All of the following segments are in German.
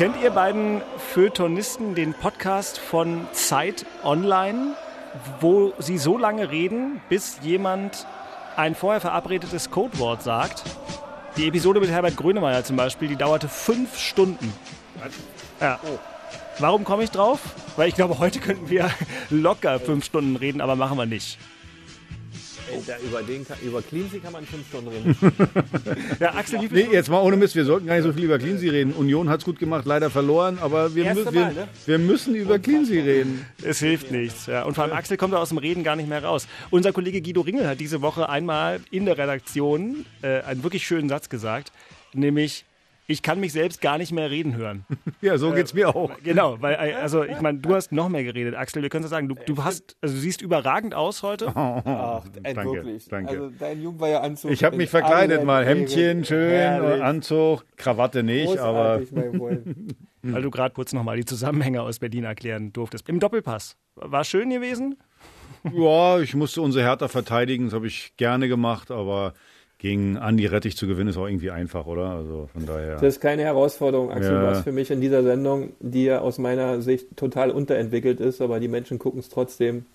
Kennt ihr beiden Feuilletonisten den Podcast von Zeit Online, wo sie so lange reden, bis jemand ein vorher verabredetes Codewort sagt? Die Episode mit Herbert Grönemeyer zum Beispiel, die dauerte fünf Stunden. Ja. Warum komme ich drauf? Weil ich glaube, heute könnten wir locker fünf Stunden reden, aber machen wir nicht. Da über, den kann, über Cleansea kann man fünf Stunden reden. Ja, Axel, wie viel Nee, jetzt mal ohne Mist, wir sollten gar nicht so viel über Cleansea reden. Union hat es gut gemacht, leider verloren, aber wir, mü wir, ne? wir müssen über Cleansea reden. Es hilft nichts. Ja. Und vor allem Axel kommt da aus dem Reden gar nicht mehr raus. Unser Kollege Guido Ringel hat diese Woche einmal in der Redaktion äh, einen wirklich schönen Satz gesagt, nämlich ich kann mich selbst gar nicht mehr reden hören. Ja, so geht's mir auch. Genau, weil äh, also ich meine, du hast noch mehr geredet, Axel. Wir können es sagen, du, du hast, also du siehst überragend aus heute. Ach, ey, Danke, wirklich. danke. Also dein Jung war ja Anzug. Ich habe mich verkleidet mal. Hemdchen, schön, Herrlich. Anzug, Krawatte nicht, aber Großartig, mein Freund. Weil du gerade kurz nochmal die Zusammenhänge aus Berlin erklären durftest. Im Doppelpass. War schön gewesen? ja, ich musste unsere Hertha verteidigen, das habe ich gerne gemacht, aber gegen Andi Rettich zu gewinnen ist auch irgendwie einfach, oder? Also von daher. Das ist keine Herausforderung, Axel, Ja. was für mich in dieser Sendung, die ja aus meiner Sicht total unterentwickelt ist, aber die Menschen gucken es trotzdem.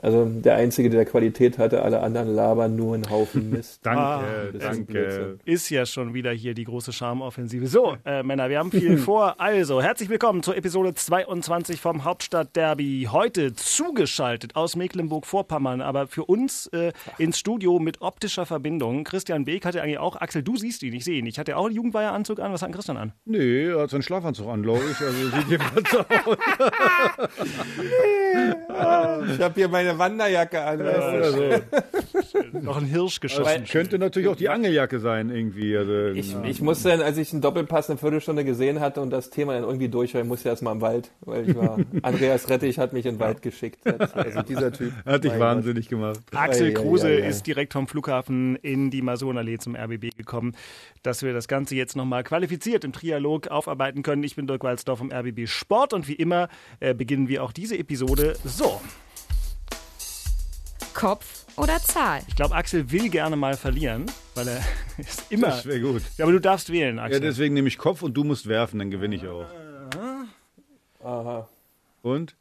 Also der Einzige, der Qualität hatte, alle anderen labern nur einen Haufen Mist. danke, Ah, das ist danke. Blödsinn. Ist ja schon wieder hier die große Charmoffensive. So, äh, Männer, wir haben viel vor. Also, herzlich willkommen zur Episode 22 vom Hauptstadtderby. Heute zugeschaltet aus Mecklenburg-Vorpommern, aber für uns äh, ins Studio mit optischer Verbindung. Christian Beek hatte eigentlich auch, Axel, du siehst ihn, ich sehe ihn. Ich hatte auch einen Jugendweiheranzug an. Was hat Christian an? Nee, er hat seinen Schlafanzug an, glaube ich. Also sieht jedenfalls so aus. Ich habe hier meine Wanderjacke an. Also, Noch ein Hirsch geschossen. das könnte natürlich auch die Angeljacke sein, irgendwie. Also, Ich, ich musste dann, als ich einen Doppelpass eine Viertelstunde gesehen hatte und das Thema dann irgendwie durch war, ich musste erst mal im Wald, weil ich war, Andreas Rettich hat mich in den Wald geschickt. Also dieser Typ. hat dich wahnsinnig gemacht. Axel Kruse ei. ist direkt vom Flughafen in die Masonallee zum RBB gekommen, dass wir das Ganze jetzt nochmal qualifiziert im Trialog aufarbeiten können. Ich bin Dirk Walzdorf vom RBB Sport und wie immer äh, beginnen wir auch diese Episode so. Kopf oder Zahl? Ich glaube, Axel will gerne mal verlieren, weil er ist immer. Das wäre gut. Ja, aber du darfst wählen, Ja, Axel. deswegen nehme ich Kopf und du musst werfen, dann gewinne ich auch. Aha. Und?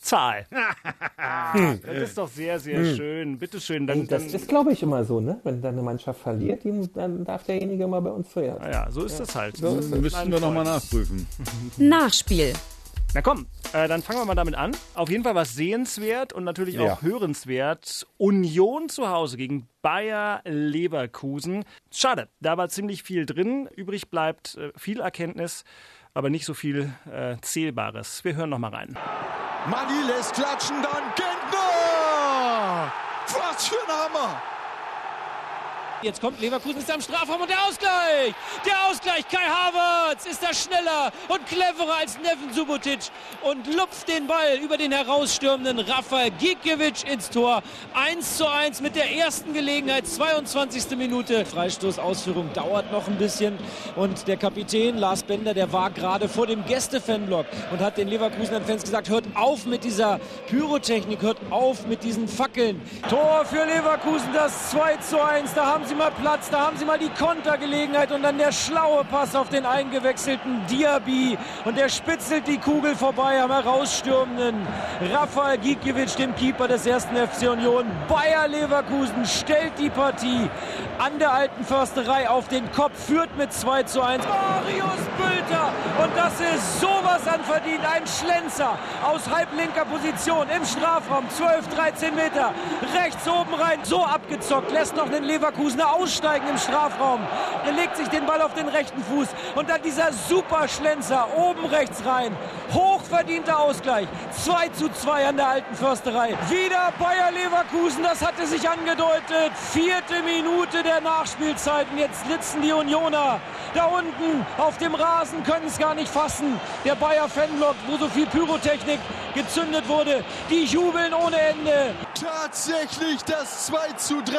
Zahl. das ist doch sehr, sehr schön. Bitte schön. Dann, Das dann, ist, glaube ich, immer so, ne? Wenn dann eine Mannschaft verliert, dann darf derjenige mal bei uns zuerst. Ah ja, so ist das halt. So ist es. Müssten wir nochmal nachprüfen. Nachspiel. Na komm, äh, dann fangen wir mal damit an. Auf jeden Fall was sehenswert und natürlich auch Ja. hörenswert. Union zu Hause gegen Bayer Leverkusen. Schade, da war ziemlich viel drin. Übrig bleibt äh, viel Erkenntnis, aber nicht so viel äh, Zählbares. Wir hören noch mal rein. Mani lässt klatschen, dann Gentner! Was für ein Hammer! Jetzt kommt Leverkusen, ist am Strafraum und der Ausgleich! Der Ausgleich! Kai Havertz ist da schneller und cleverer als Neven Subotic und lupft den Ball über den herausstürmenden Rafael Gikiewicz ins Tor. 1 zu 1 mit der ersten Gelegenheit, 22. Minute. Freistoßausführung dauert noch ein bisschen und der Kapitän Lars Bender, der war gerade vor dem Gästefanblock und hat den Leverkusener Fans gesagt, hört auf mit dieser Pyrotechnik, hört auf mit diesen Fackeln. Tor für Leverkusen, das 2 zu 1. Da haben sie mal Platz, da haben sie mal die Kontergelegenheit und dann der schlaue Pass auf den eingewechselten Diaby und der spitzelt die Kugel vorbei am herausstürmenden Rafael Gikiewicz, dem Keeper des ersten FC Union. Bayer Leverkusen stellt die Partie an der alten Försterei auf den Kopf, führt mit 2 zu 1. Marius Bülter und das ist sowas an verdient. Ein Schlenzer aus halblinker Position im Strafraum, 12, 13 Meter, rechts oben rein, so abgezockt, lässt noch den Leverkusen Leverkusen aussteigen im Strafraum. Er legt sich den Ball auf den rechten Fuß und dann dieser super Schlenzer oben rechts rein. Hochverdienter Ausgleich. 2 zu 2 an der alten Försterei. Wieder Bayer Leverkusen, das hatte sich angedeutet. Vierte Minute der Nachspielzeiten. Jetzt sitzen die Unioner da unten auf dem Rasen, können es gar nicht fassen. Der Bayer Fanblock, wo so viel Pyrotechnik gezündet wurde, die jubeln ohne Ende. Tatsächlich das 2 zu 3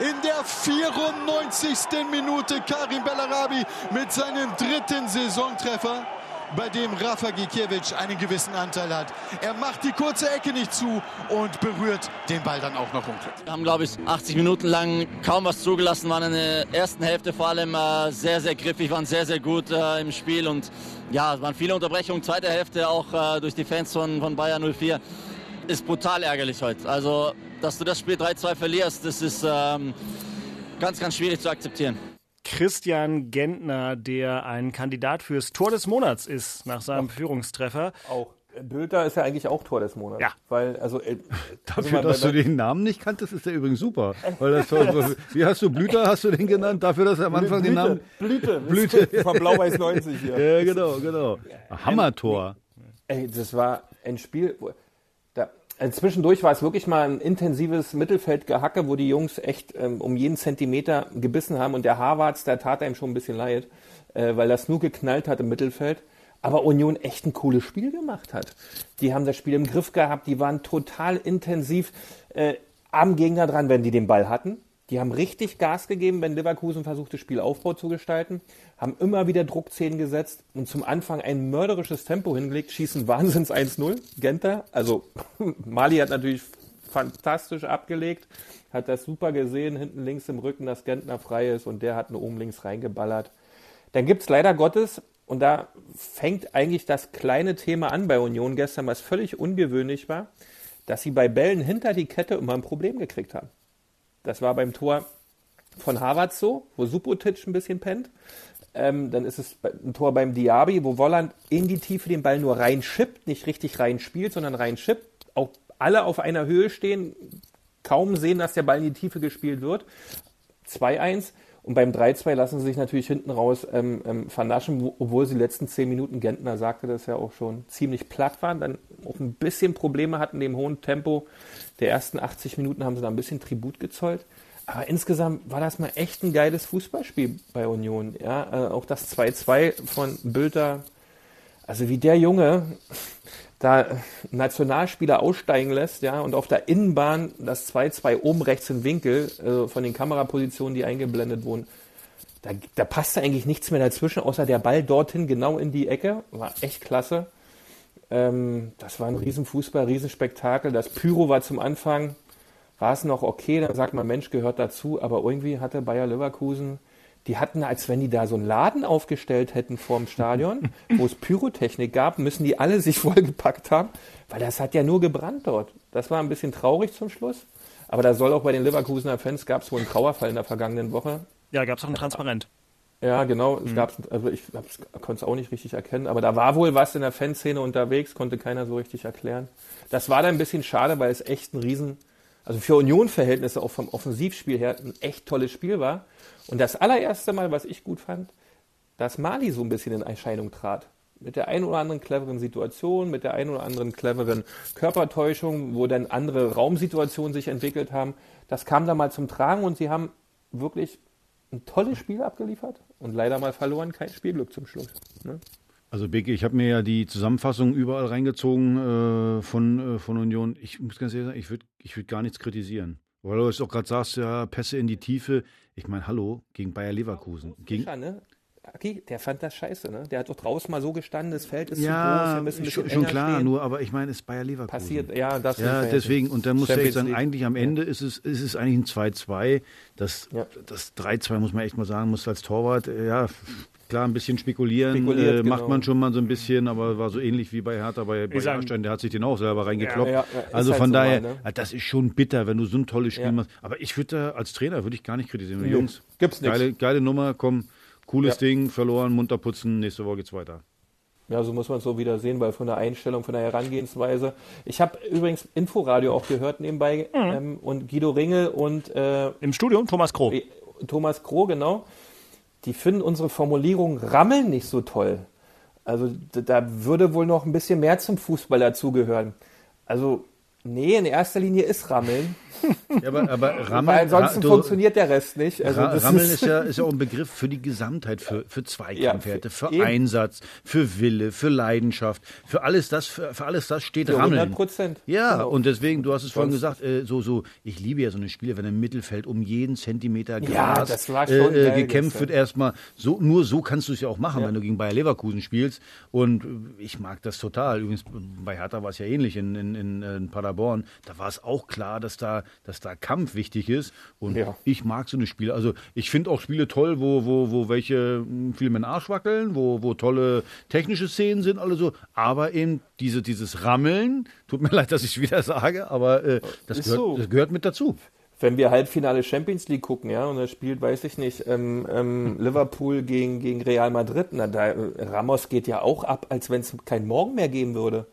in der 94. Minute. Karim Bellarabi mit seinem dritten Saisontreffer bei dem Rafa Gikiewicz einen gewissen Anteil hat. Er macht die kurze Ecke nicht zu und berührt den Ball dann auch noch unglücklich. Wir haben, glaube ich, 80 Minuten lang kaum was zugelassen, waren in der ersten Hälfte vor allem äh, sehr, sehr griffig, waren sehr, sehr gut äh, im Spiel und ja, es waren viele Unterbrechungen. Zweite Hälfte auch äh, durch die Fans von, von Bayern 04 ist brutal ärgerlich heute. Also, dass du das Spiel 3-2 verlierst, das ist ähm, ganz, ganz schwierig zu akzeptieren. Christian Gentner, der ein Kandidat fürs Tor des Monats ist nach seinem Führungstreffer. Auch. Bülter ist ja eigentlich auch Tor des Monats. Ja. Weil, also, äh, Dafür, also dass du den Namen nicht kanntest, ist der übrigens super. Weil das, wie hast du Blüter, hast du den genannt? Dafür, dass er am Anfang den Namen. Blüte. Blüte. Von Blau-Weiß 90 hier. Ja, genau, genau. Hammertor. Ey, das war ein Spiel. wo- also zwischendurch war es wirklich mal ein intensives Mittelfeldgehacke, wo die Jungs echt ähm, um jeden Zentimeter gebissen haben. Und der Harvards, der tat einem schon ein bisschen leid, äh, weil das nur geknallt hat im Mittelfeld. Aber Union echt ein cooles Spiel gemacht hat. Die haben das Spiel im Griff gehabt, die waren total intensiv äh, am Gegner dran, wenn die den Ball hatten. Die haben richtig Gas gegeben, wenn Leverkusen versucht, das Spielaufbau zu gestalten, haben immer wieder Druckzähne gesetzt und zum Anfang ein mörderisches Tempo hingelegt, schießen Wahnsinns 1-0. Genter, also Mali hat natürlich fantastisch abgelegt, hat das super gesehen, hinten links im Rücken, dass Gentner frei ist und der hat nur oben links reingeballert. Dann gibt's leider Gottes, und da fängt eigentlich das kleine Thema an bei Union gestern, was völlig ungewöhnlich war, dass sie bei Bällen hinter die Kette immer ein Problem gekriegt haben. Das war beim Tor von Harvard so, wo Subotic ein bisschen pennt. Ähm, dann ist es ein Tor beim Diaby, wo Volland in die Tiefe den Ball nur reinschippt, nicht richtig reinspielt, sondern reinschippt. Auch alle auf einer Höhe stehen, kaum sehen, dass der Ball in die Tiefe gespielt wird. 2-1. Und beim 3-2 lassen sie sich natürlich hinten raus ähm, ähm, vernaschen, wo, obwohl sie die letzten 10 Minuten, Gentner sagte das ja auch schon, ziemlich platt waren, dann auch ein bisschen Probleme hatten, dem hohen Tempo der ersten 80 Minuten haben sie da ein bisschen Tribut gezollt. Aber insgesamt war das mal echt ein geiles Fußballspiel bei Union. Ja, äh, auch das 2-2 von Bülter. Also wie der Junge da Nationalspieler aussteigen lässt, ja, und auf der Innenbahn das 2-2 oben rechts im Winkel, also von den Kamerapositionen, die eingeblendet wurden, da, da passte eigentlich nichts mehr dazwischen, außer der Ball dorthin, genau in die Ecke. War echt klasse. Ähm, das war ein Riesenfußball, Riesenspektakel. Das Pyro war zum Anfang, war es noch okay, dann sagt man, Mensch, gehört dazu, aber irgendwie hatte Bayer Leverkusen, die hatten, als wenn die da so einen Laden aufgestellt hätten vorm Stadion, wo es Pyrotechnik gab, müssen die alle sich vollgepackt haben, weil das hat ja nur gebrannt dort. Das war ein bisschen traurig zum Schluss. Aber da soll auch bei den Leverkusener Fans gab es wohl einen Trauerfall in der vergangenen Woche. Ja, gab es auch ein Transparent. Ja, genau. Es gab's, also ich konnte es auch nicht richtig erkennen, aber da war wohl was in der Fanszene unterwegs, konnte keiner so richtig erklären. Das war dann ein bisschen schade, weil es echt ein Riesen, also für Union-Verhältnisse auch vom Offensivspiel her ein echt tolles Spiel war. Und das allererste Mal, was ich gut fand, dass Mali so ein bisschen in Erscheinung trat. Mit der einen oder anderen cleveren Situation, mit der einen oder anderen cleveren Körpertäuschung, wo dann andere Raumsituationen sich entwickelt haben. Das kam da mal zum Tragen und sie haben wirklich ein tolles Spiel abgeliefert und leider mal verloren, kein Spielglück zum Schluss. Ne? Also Beke, ich habe mir ja die Zusammenfassung überall reingezogen äh, von, äh, von Union. Ich muss ganz ehrlich sagen, ich würde ich würd gar nichts kritisieren. Weil du es auch gerade sagst, ja, Pässe in die Tiefe. Ich meine, hallo, gegen Bayer Leverkusen. Gegen, Fischer, ne? Aki, der fand das scheiße, ne? Der hat doch draußen mal so gestanden, das Feld ist zu groß, ja, wir müssen ein bisschen schon, klar, stehen. nur, aber ich meine, es ist Bayer Leverkusen. Passiert, ja, das Ja, deswegen, und dann muss ich sagen, League. eigentlich am Ende ist es, ist es eigentlich ein 2-2. Das, Ja. das 3-2 muss man echt mal sagen, muss als Torwart, äh, ja, klar, ein bisschen spekulieren, äh, macht genau. man schon mal so ein bisschen, aber war so ähnlich wie bei Hertha, bei, bei Jahrstein, der hat sich den auch selber reingekloppt. Ja, ja, ist also halt von so daher, mal, ne? das ist schon bitter, wenn du so ein tolles Spiel Ja. machst. Aber ich würde da, als Trainer würde ich gar nicht kritisieren. Nö, Jungs, gibt's nix. geile, geile Nummer, komm, cooles Ja. Ding, verloren, munter putzen, nächste Woche geht's weiter. Ja, so muss man es so wieder sehen, weil von der Einstellung, von der Herangehensweise. Ich habe übrigens Inforadio auch gehört nebenbei Mhm. ähm, und Guido Ringel und äh, Im Studio Thomas Kroh. Thomas Kroh, genau. Die finden unsere Formulierung Rammeln nicht so toll. Also da würde wohl noch ein bisschen mehr zum Fußball dazugehören. Also Nee, in erster Linie ist Rammeln. Ja, aber, aber Rammeln, Weil ansonsten du, funktioniert der Rest nicht. Also Rammeln ist, ja, ist ja auch ein Begriff für die Gesamtheit, für, für Zweikampfwerte, Ja, für eben. Einsatz, für Wille, für Leidenschaft, für alles das, für, für alles das steht Für Rammeln. 100 Prozent. Ja, Genau. und deswegen, du hast es vorhin gesagt, äh, so, so, ich liebe ja so eine Spiele, wenn im Mittelfeld um jeden Zentimeter Ja, Gras schon äh, äh, gekämpft wird erstmal. So, nur so kannst du es ja auch machen, Ja. wenn du gegen Bayer Leverkusen spielst. Und äh, ich mag das total. Übrigens, bei Hertha war es ja ähnlich in, in, in, äh, in Paderborn. Da war es auch klar, dass da, dass da Kampf wichtig ist. Und Ja. ich mag so eine Spiele. Also ich finde auch Spiele toll, wo, wo, wo welche mh, viel mit Arsch wackeln, wo, wo tolle technische Szenen sind, alle so. Aber eben diese, dieses Rammeln, tut mir leid, dass ich wieder sage, aber äh, das, gehört, so. das gehört mit dazu. Wenn wir Halbfinale Champions League gucken, ja, und da spielt, weiß ich nicht, ähm, ähm, Liverpool gegen, gegen Real Madrid, na, da, äh, Ramos geht ja auch ab, als wenn es keinen Morgen mehr geben würde.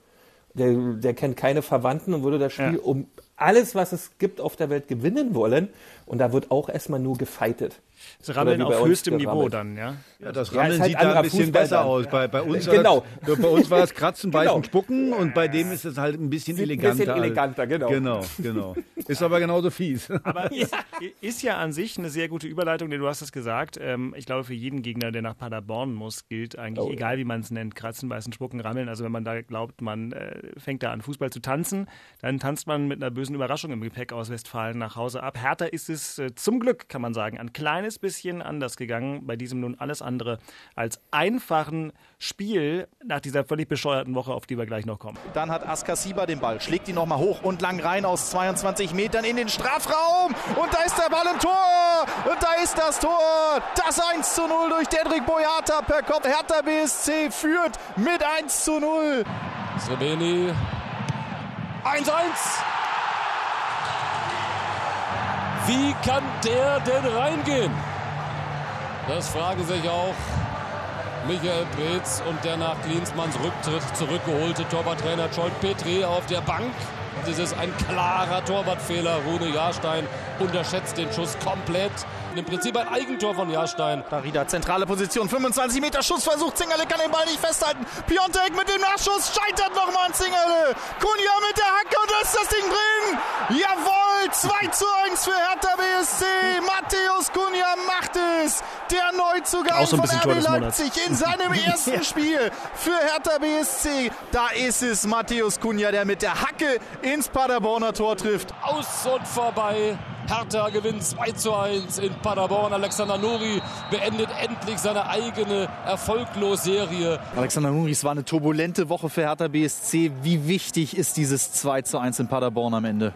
Der, der kennt keine Verwandten und würde das Spiel Ja. um alles, was es gibt auf der Welt, gewinnen wollen. Und da wird auch erstmal nur gefeitet. Das Rammeln auf höchstem Niveau dann, ja. Ja, das Ja, Rammeln ist halt sieht da ein bisschen Fußball besser dann. aus. Bei, bei, uns Genau. war das, bei uns war es Kratzen, Beißen, Genau. Spucken und bei dem ist es halt ein bisschen Sieht ein eleganter. bisschen eleganter, genau. Genau, genau. Ist aber genauso fies. Aber es ist ja an sich eine sehr gute Überleitung, denn du hast es gesagt. Ähm, ich glaube, für jeden Gegner, der nach Paderborn muss, gilt eigentlich, Oh, ja. egal wie man es nennt, kratzen, beißen, spucken, rammeln. Also wenn man da glaubt, man äh, fängt da an, Fußball zu tanzen, dann tanzt man mit einer bösen Überraschung im Gepäck aus Westfalen nach Hause ab. Hertha ist es äh, zum Glück, kann man sagen, ein kleines bisschen anders gegangen. Bei diesem nun alles andere als einfachen Spiel nach dieser völlig bescheuerten Woche, auf die wir gleich noch kommen. Dann hat Askasiba den Ball, schlägt ihn nochmal hoch und lang rein aus 22 Metern in den Strafraum. Und da ist der Ball im Tor. Und da ist das Tor. Das 1 zu 0 durch Dedrick Boyata per Kopf. Hertha BSC führt mit 1 zu 0. Srebeni. 1-1. Wie kann der denn reingehen? Das fragen sich auch Michael Preetz und der nach Klinsmanns Rücktritt zurückgeholte Torwarttrainer Scholt Petri auf der Bank. Das ist ein klarer Torwartfehler. Rune Jahrstein unterschätzt den Schuss komplett. Im Prinzip ein Eigentor von Jahrstein. Darida, zentrale Position, 25 Meter Schussversuch. Zingerle kann den Ball nicht festhalten. Piontek mit dem Nachschuss scheitert nochmal an Zingerle. Kunja mit der Hacke und lässt das Ding drin. Jawohl, 2 zu 1 für Hertha BSC. Matthäus Kunja macht es. Der Neuzugang so von RB. Leipzig in seinem ersten Spiel für Hertha BSC. Da ist es Matthäus Kunja, der mit der Hacke ins Paderborner Tor trifft. Aus und vorbei. Hertha gewinnt 2 zu 1 in Paderborn. Alexander Nuri beendet endlich seine eigene Erfolglos-Serie. Alexander Nuri, es war eine turbulente Woche für Hertha BSC. Wie wichtig ist dieses 2 zu 1 in Paderborn am Ende?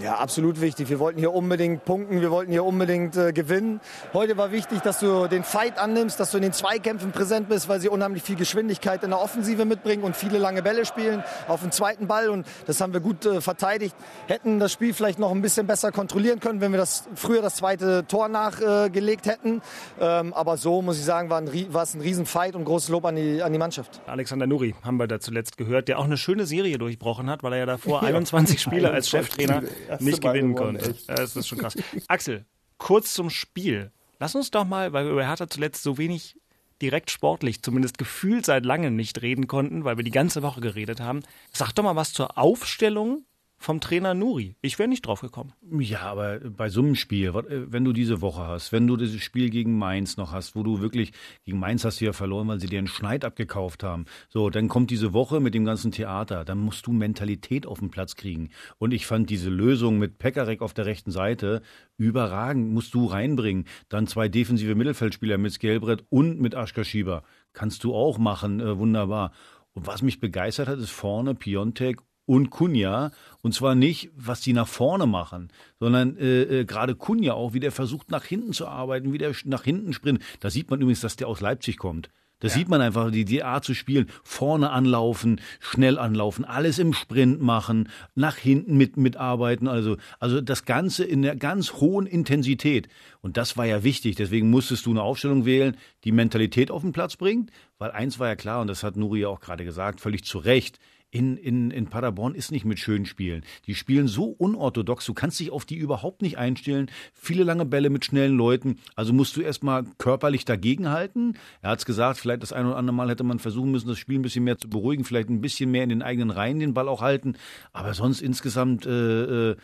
Ja, absolut wichtig. Wir wollten hier unbedingt punkten, wir wollten hier unbedingt äh, gewinnen. Heute war wichtig, dass du den Fight annimmst, dass du in den Zweikämpfen präsent bist, weil sie unheimlich viel Geschwindigkeit in der Offensive mitbringen und viele lange Bälle spielen auf den zweiten Ball. Und das haben wir gut äh, verteidigt. Hätten das Spiel vielleicht noch ein bisschen besser kontrollieren können, wenn wir das früher das zweite Tor nachgelegt äh, hätten. Ähm, aber so muss ich sagen, war, ein, war es ein Riesenfight und großes Lob an die, an die Mannschaft. Alexander Nuri haben wir da zuletzt gehört, der auch eine schöne Serie durchbrochen hat, weil er ja davor 21 Spiele als 21 Cheftrainer nicht Mal gewinnen gewonnen, konnte. echt. Das ist schon krass. Axel, kurz zum Spiel. Lass uns doch mal, weil wir über Hertha zuletzt so wenig direkt sportlich, zumindest gefühlt seit langem nicht reden konnten, weil wir die ganze Woche geredet haben. Sag doch mal was zur Aufstellung vom Trainer Nuri. Ich wäre nicht drauf gekommen. Ja, aber bei so einem Spiel, äh, wenn du diese Woche hast, wenn du dieses Spiel gegen Mainz noch hast, wo du wirklich, gegen Mainz hast du ja verloren, weil sie dir einen Schneid abgekauft haben. So, dann kommt diese Woche mit dem ganzen Theater, dann musst du Mentalität auf den Platz kriegen. Und ich fand diese Lösung mit Pekarek auf der rechten Seite überragend, musst du reinbringen. Dann zwei defensive Mittelfeldspieler mit Skelbrett und mit Aschka Schieber. Kannst du auch machen, äh, wunderbar. Und was mich begeistert hat, ist vorne Piontek und Kunja. Und zwar nicht, was die nach vorne machen, sondern äh, äh, gerade Kunja auch, wie der versucht, nach hinten zu arbeiten, wie der nach hinten sprintet. Da sieht man übrigens, dass der aus Leipzig kommt. Da sieht man einfach, die, die Art zu spielen, vorne anlaufen, schnell anlaufen, alles im Sprint machen, nach hinten mit, mitarbeiten, also, also das Ganze in der ganz hohen Intensität. Und das war ja wichtig, deswegen musstest du eine Aufstellung wählen, die Mentalität auf den Platz bringt, weil eins war ja klar, und das hat Nuri ja auch gerade gesagt, völlig zu Recht, in, in, in Paderborn ist nicht mit schönen Spielen. Die spielen so unorthodox, du kannst dich auf die überhaupt nicht einstellen. Viele lange Bälle mit schnellen Leuten, also musst du erstmal körperlich dagegenhalten. Er hat es gesagt, vielleicht das ein oder andere Mal hätte man versuchen müssen, das Spiel ein bisschen mehr zu beruhigen, vielleicht ein bisschen mehr in den eigenen Reihen den Ball auch halten. Aber sonst insgesamt äh, äh,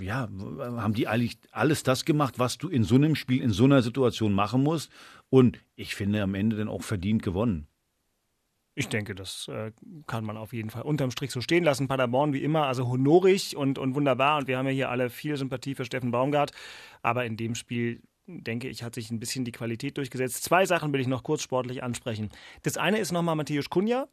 ja, haben die eigentlich alles das gemacht, was du in so einem Spiel, in so einer Situation machen musst. Und ich finde am Ende dann auch verdient gewonnen. Ich denke, das äh, kann man auf jeden Fall unterm Strich so stehen lassen. Paderborn wie immer, also honorig und, und wunderbar. Und wir haben ja hier alle viel Sympathie für Steffen Baumgart. Aber in dem Spiel, denke ich, hat sich ein bisschen die Qualität durchgesetzt. Zwei Sachen will ich noch kurz sportlich ansprechen. Das eine ist nochmal Matthäus Kunja.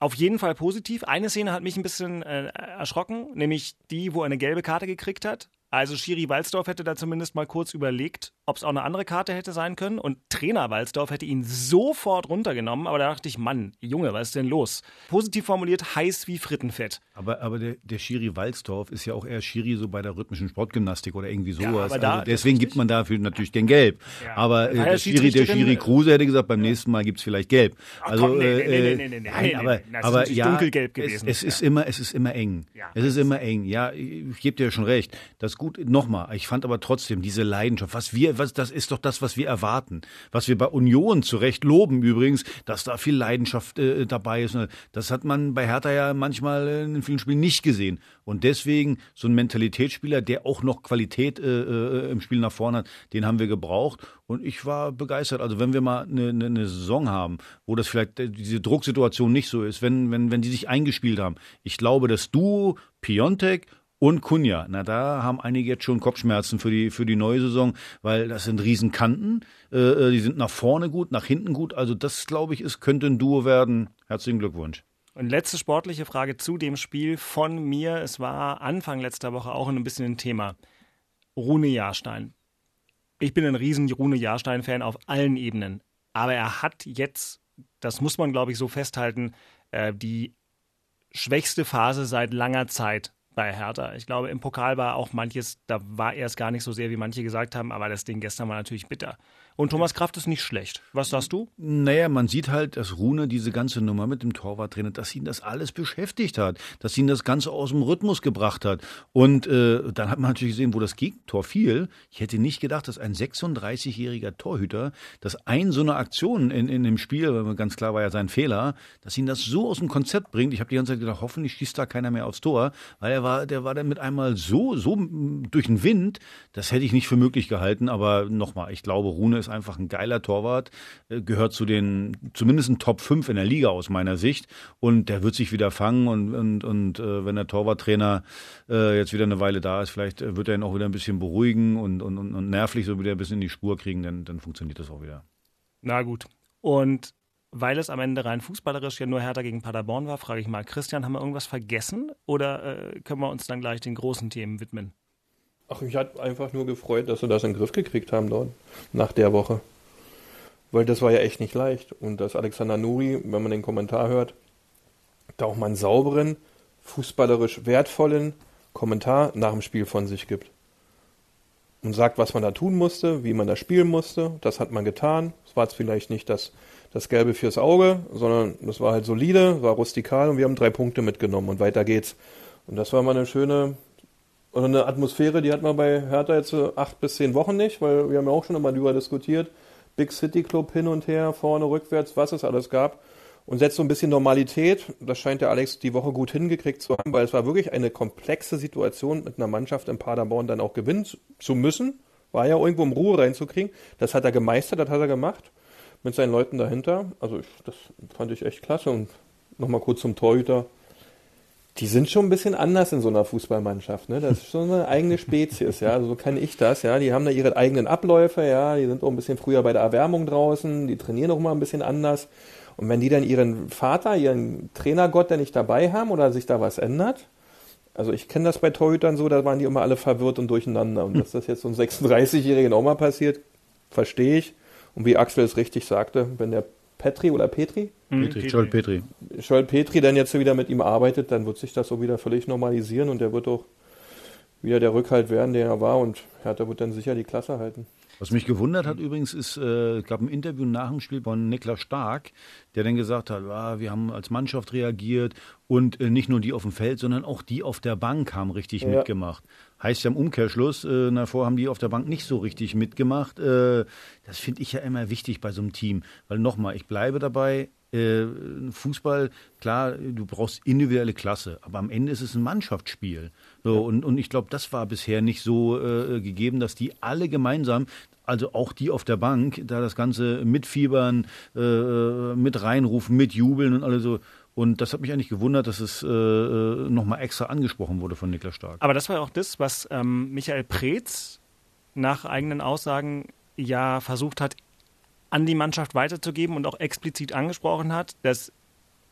Auf jeden Fall positiv. Eine Szene hat mich ein bisschen äh, erschrocken, nämlich die, wo er eine gelbe Karte gekriegt hat. Also Schiri Walsdorf hätte da zumindest mal kurz überlegt, ob es auch eine andere Karte hätte sein können. Und Trainer Walsdorf hätte ihn sofort runtergenommen. Aber da dachte ich, Mann, Junge, was ist denn los? Positiv formuliert, heiß wie Frittenfett. Aber, aber der, der Schiri Walsdorf ist ja auch eher Schiri so bei der rhythmischen Sportgymnastik oder irgendwie sowas. Ja, aber da, also deswegen gibt man dafür natürlich den Gelb. Ja. Aber äh, der, Schiri, der Schiri Kruse hätte gesagt, beim nächsten Mal gibt es vielleicht Gelb. Ach Also, komm, nee, nee, äh, nee, nee, nee, nee, nein, aber, ist aber ja, dunkelgelb es, gewesen. es ist Ja. immer, es ist immer eng. Ja, es ist immer eng. Ja, ich gebe dir schon recht. Das gut, nochmal, ich fand aber trotzdem diese Leidenschaft, was wir, was, das ist doch das, was wir erwarten. Was wir bei Union zu Recht loben übrigens, dass da viel Leidenschaft äh, dabei ist. Das hat man bei Hertha ja manchmal in vielen Spielen nicht gesehen. Und deswegen so ein Mentalitätsspieler, der auch noch Qualität äh, äh, im Spiel nach vorne hat, den haben wir gebraucht. Und ich war begeistert. Also wenn wir mal eine, eine, eine Saison haben, wo das vielleicht äh, diese Drucksituation nicht so ist, wenn, wenn, wenn die sich eingespielt haben. Ich glaube, das Duo Piontek und Kunja, na da haben einige jetzt schon Kopfschmerzen für die, für die neue Saison, weil das sind Riesenkanten, äh, äh, die sind nach vorne gut, nach hinten gut. Also das, glaube ich, ist, könnte ein Duo werden. Herzlichen Glückwunsch. Und letzte sportliche Frage zu dem Spiel von mir. Es war Anfang letzter Woche auch ein bisschen ein Thema. Rune Jahrstein. Ich bin ein riesen Rune Jahrstein-Fan auf allen Ebenen. Aber er hat jetzt, das muss man glaube ich so festhalten, äh, die schwächste Phase seit langer Zeit bei Hertha. Ich glaube, im Pokal war auch manches, da war er es gar nicht so sehr, wie manche gesagt haben, aber das Ding gestern war natürlich bitter. Und Thomas Kraft ist nicht schlecht. Was sagst du? Naja, man sieht halt, dass Rune diese ganze Nummer mit dem Torwarttrainer, dass ihn das alles beschäftigt hat, dass ihn das Ganze aus dem Rhythmus gebracht hat. Und äh, dann hat man natürlich gesehen, wo das Gegentor fiel. Ich hätte nicht gedacht, dass ein 36-jähriger Torhüter, dass ein so eine Aktion in, in dem Spiel, weil ganz klar war ja sein Fehler, dass ihn das so aus dem Konzept bringt. Ich habe die ganze Zeit gedacht, hoffentlich schießt da keiner mehr aufs Tor, weil er war, der war dann mit einmal so, so durch den Wind, das hätte ich nicht für möglich gehalten. Aber nochmal, ich glaube, Rune ist einfach ein geiler Torwart, äh, gehört zu den zumindest ein Top 5 in der Liga aus meiner Sicht und der wird sich wieder fangen und, und, und äh, wenn der Torwarttrainer äh, jetzt wieder eine Weile da ist, vielleicht wird er ihn auch wieder ein bisschen beruhigen und, und, und, und nervlich so wieder ein bisschen in die Spur kriegen, dann, dann funktioniert das auch wieder. Na gut. Und weil es am Ende rein fußballerisch ja nur Hertha gegen Paderborn war, frage ich mal, Christian, haben wir irgendwas vergessen oder äh, können wir uns dann gleich den großen Themen widmen? Ach, mich hat einfach nur gefreut, dass sie das in den Griff gekriegt haben dort, nach der Woche. Weil das war ja echt nicht leicht. Und dass Alexander Nuri, wenn man den Kommentar hört, da auch mal einen sauberen, fußballerisch wertvollen Kommentar nach dem Spiel von sich gibt. Und sagt, was man da tun musste, wie man da spielen musste. Das hat man getan. Es war jetzt vielleicht nicht das, das Gelbe fürs Auge, sondern das war halt solide, war rustikal und wir haben drei Punkte mitgenommen und weiter geht's. Und das war mal eine schöne, oder eine Atmosphäre, die hat man bei Hertha jetzt acht bis zehn Wochen nicht, weil wir haben ja auch schon immer darüber diskutiert. Big City Club hin und her, vorne, rückwärts, was es alles gab. Und setzt so ein bisschen Normalität. Das scheint der Alex die Woche gut hingekriegt zu haben, weil es war wirklich eine komplexe Situation, mit einer Mannschaft in Paderborn dann auch gewinnen zu müssen. War ja irgendwo um Ruhe reinzukriegen. Das hat er gemeistert, das hat er gemacht. Mit seinen Leuten dahinter. Also ich, das fand ich echt klasse. Und nochmal kurz zum Torhüter. Die sind schon ein bisschen anders in so einer Fußballmannschaft, ne? Das ist schon eine eigene Spezies, ja. Also so kenne ich das, ja. Die haben da ihre eigenen Abläufe, ja. Die sind auch ein bisschen früher bei der Erwärmung draußen. Die trainieren auch mal ein bisschen anders. Und wenn die dann ihren Vater, ihren Trainergott, der nicht dabei haben oder sich da was ändert, also ich kenne das bei Torhütern so, da waren die immer alle verwirrt und durcheinander. Und dass das jetzt so einem 36-Jährigen auch mal passiert, verstehe ich. Und wie Axel es richtig sagte, wenn der Petri oder Petri? Petri, Joel Petri. Joel Petri dann jetzt wieder mit ihm arbeitet, dann wird sich das so wieder völlig normalisieren und der wird auch wieder der Rückhalt werden, der er war und Hertha wird dann sicher die Klasse halten. Was mich gewundert hat übrigens, ist, äh, es gab ein Interview nach dem Spiel von Niklas Stark, der dann gesagt hat, ah, wir haben als Mannschaft reagiert und äh, nicht nur die auf dem Feld, sondern auch die auf der Bank haben richtig Ja. mitgemacht. Heißt ja im Umkehrschluss, äh, davor haben die auf der Bank nicht so richtig mitgemacht. Äh, das finde ich ja immer wichtig bei so einem Team. Weil nochmal, ich bleibe dabei, äh, Fußball, klar, du brauchst individuelle Klasse, aber am Ende ist es ein Mannschaftsspiel. So, und, und ich glaube, das war bisher nicht so äh, gegeben, dass die alle gemeinsam, also auch die auf der Bank, da das Ganze mitfiebern, äh, mit reinrufen, mitjubeln und alle so. Und das hat mich eigentlich gewundert, dass es äh, nochmal extra angesprochen wurde von Niklas Stark. Aber das war auch das, was ähm, Michael Preetz nach eigenen Aussagen ja versucht hat, an die Mannschaft weiterzugeben und auch explizit angesprochen hat, dass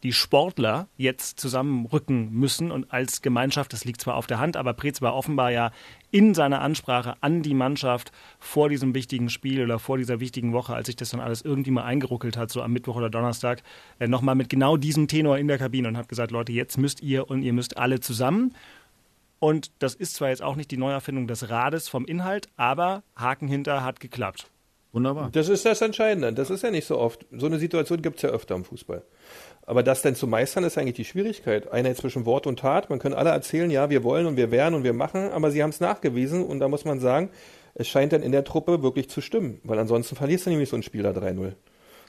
die Sportler jetzt zusammenrücken müssen und als Gemeinschaft, das liegt zwar auf der Hand, aber Preetz war offenbar ja in seiner Ansprache an die Mannschaft vor diesem wichtigen Spiel oder vor dieser wichtigen Woche, als sich das dann alles irgendwie mal eingeruckelt hat, so am Mittwoch oder Donnerstag, äh, nochmal mit genau diesem Tenor in der Kabine und hat gesagt, Leute, jetzt müsst ihr und ihr müsst alle zusammen. Und das ist zwar jetzt auch nicht die Neuerfindung des Rades vom Inhalt, aber Haken hinter hat geklappt. Wunderbar. Das ist das Entscheidende. Das ist ja nicht so oft. So eine Situation gibt es ja öfter im Fußball. Aber das denn zu meistern, ist eigentlich die Schwierigkeit. Einheit zwischen Wort und Tat. Man kann alle erzählen, ja, wir wollen und wir werden und wir machen, aber sie haben es nachgewiesen und da muss man sagen, es scheint dann in der Truppe wirklich zu stimmen. Weil ansonsten verlierst du nämlich so ein Spiel da 3-0.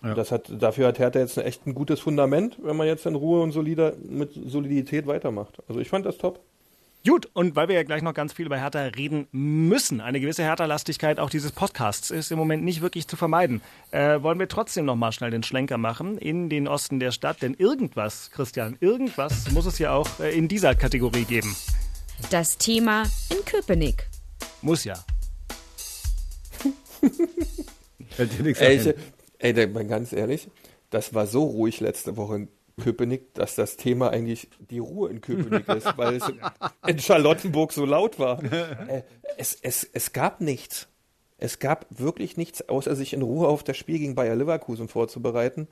Ja. Und Das hat, dafür hat Hertha jetzt echt ein gutes Fundament, wenn man jetzt in Ruhe und solider, mit Solidität weitermacht. Also ich fand das top. Gut, und weil wir ja gleich noch ganz viel über Hertha reden müssen, eine gewisse Hertha-Lastigkeit auch dieses Podcasts ist im Moment nicht wirklich zu vermeiden, äh, wollen wir trotzdem noch mal schnell den Schlenker machen in den Osten der Stadt, denn irgendwas, Christian, irgendwas muss es ja auch äh, in dieser Kategorie geben. Das Thema in Köpenick. Muss ja. Ey, ich, ey, mal ganz ehrlich, das war so ruhig letzte Woche Köpenick, dass das Thema eigentlich die Ruhe in Köpenick ist, weil es in Charlottenburg so laut war. Äh, es, es, es gab nichts. Es gab wirklich nichts, außer sich in Ruhe auf das Spiel gegen Bayer Leverkusen vorzubereiten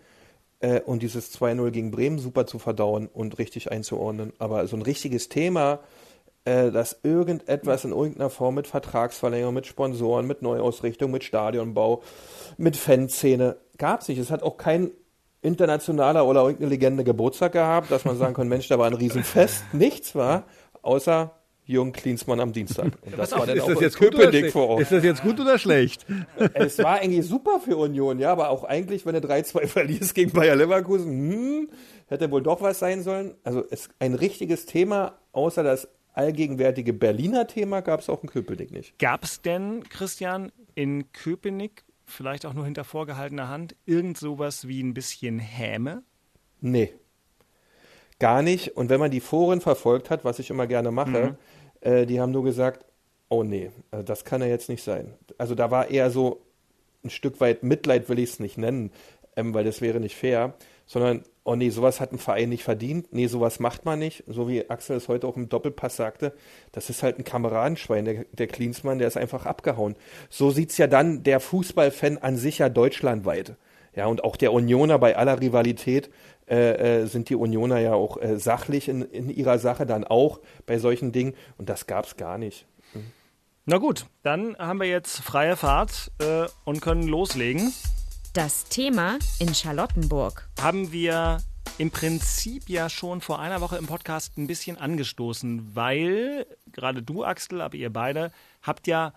äh, und dieses 2-0 gegen Bremen super zu verdauen und richtig einzuordnen. Aber so ein richtiges Thema, äh, dass irgendetwas in irgendeiner Form mit Vertragsverlängerung, mit Sponsoren, mit Neuausrichtung, mit Stadionbau, mit Fanszene gab es nicht. Es hat auch kein internationaler oder irgendeine Legende Geburtstag gehabt, dass man sagen kann, Mensch, da war ein Riesenfest. Nichts war, außer Jürgen Klinsmann am Dienstag. Und das war dann auch in Köpenick vor Ort. Ist das jetzt gut oder schlecht? Es war eigentlich super für Union, ja, aber auch eigentlich, wenn du 3-2 verlierst gegen Bayer Leverkusen, hm, hätte wohl doch was sein sollen. Also es ein richtiges Thema, außer das allgegenwärtige Berliner Thema, gab es auch in Köpenick nicht. Gab es denn, Christian, in Köpenick, vielleicht auch nur hinter vorgehaltener Hand, irgend sowas wie ein bisschen Häme? Nee. Gar nicht. Und wenn man die Foren verfolgt hat, was ich immer gerne mache, äh, die haben nur gesagt, oh nee, also das kann ja jetzt nicht sein. Also da war eher so ein Stück weit Mitleid, will ich es nicht nennen, ähm, weil das wäre nicht fair, sondern, oh nee, sowas hat ein Verein nicht verdient, nee, sowas macht man nicht, so wie Axel es heute auch im Doppelpass sagte, das ist halt ein Kameradenschwein, der, der Klinsmann, der ist einfach abgehauen. So sieht's ja dann der Fußballfan an sich ja deutschlandweit. Ja, und auch der Unioner bei aller Rivalität äh, äh, sind die Unioner ja auch äh, sachlich in, in ihrer Sache dann auch bei solchen Dingen und das gab's gar nicht. Na gut, dann haben wir jetzt freie Fahrt äh, und können loslegen. Das Thema in Charlottenburg. Haben wir im Prinzip ja schon vor einer Woche im Podcast ein bisschen angestoßen, weil gerade du, Axel, aber ihr beide habt ja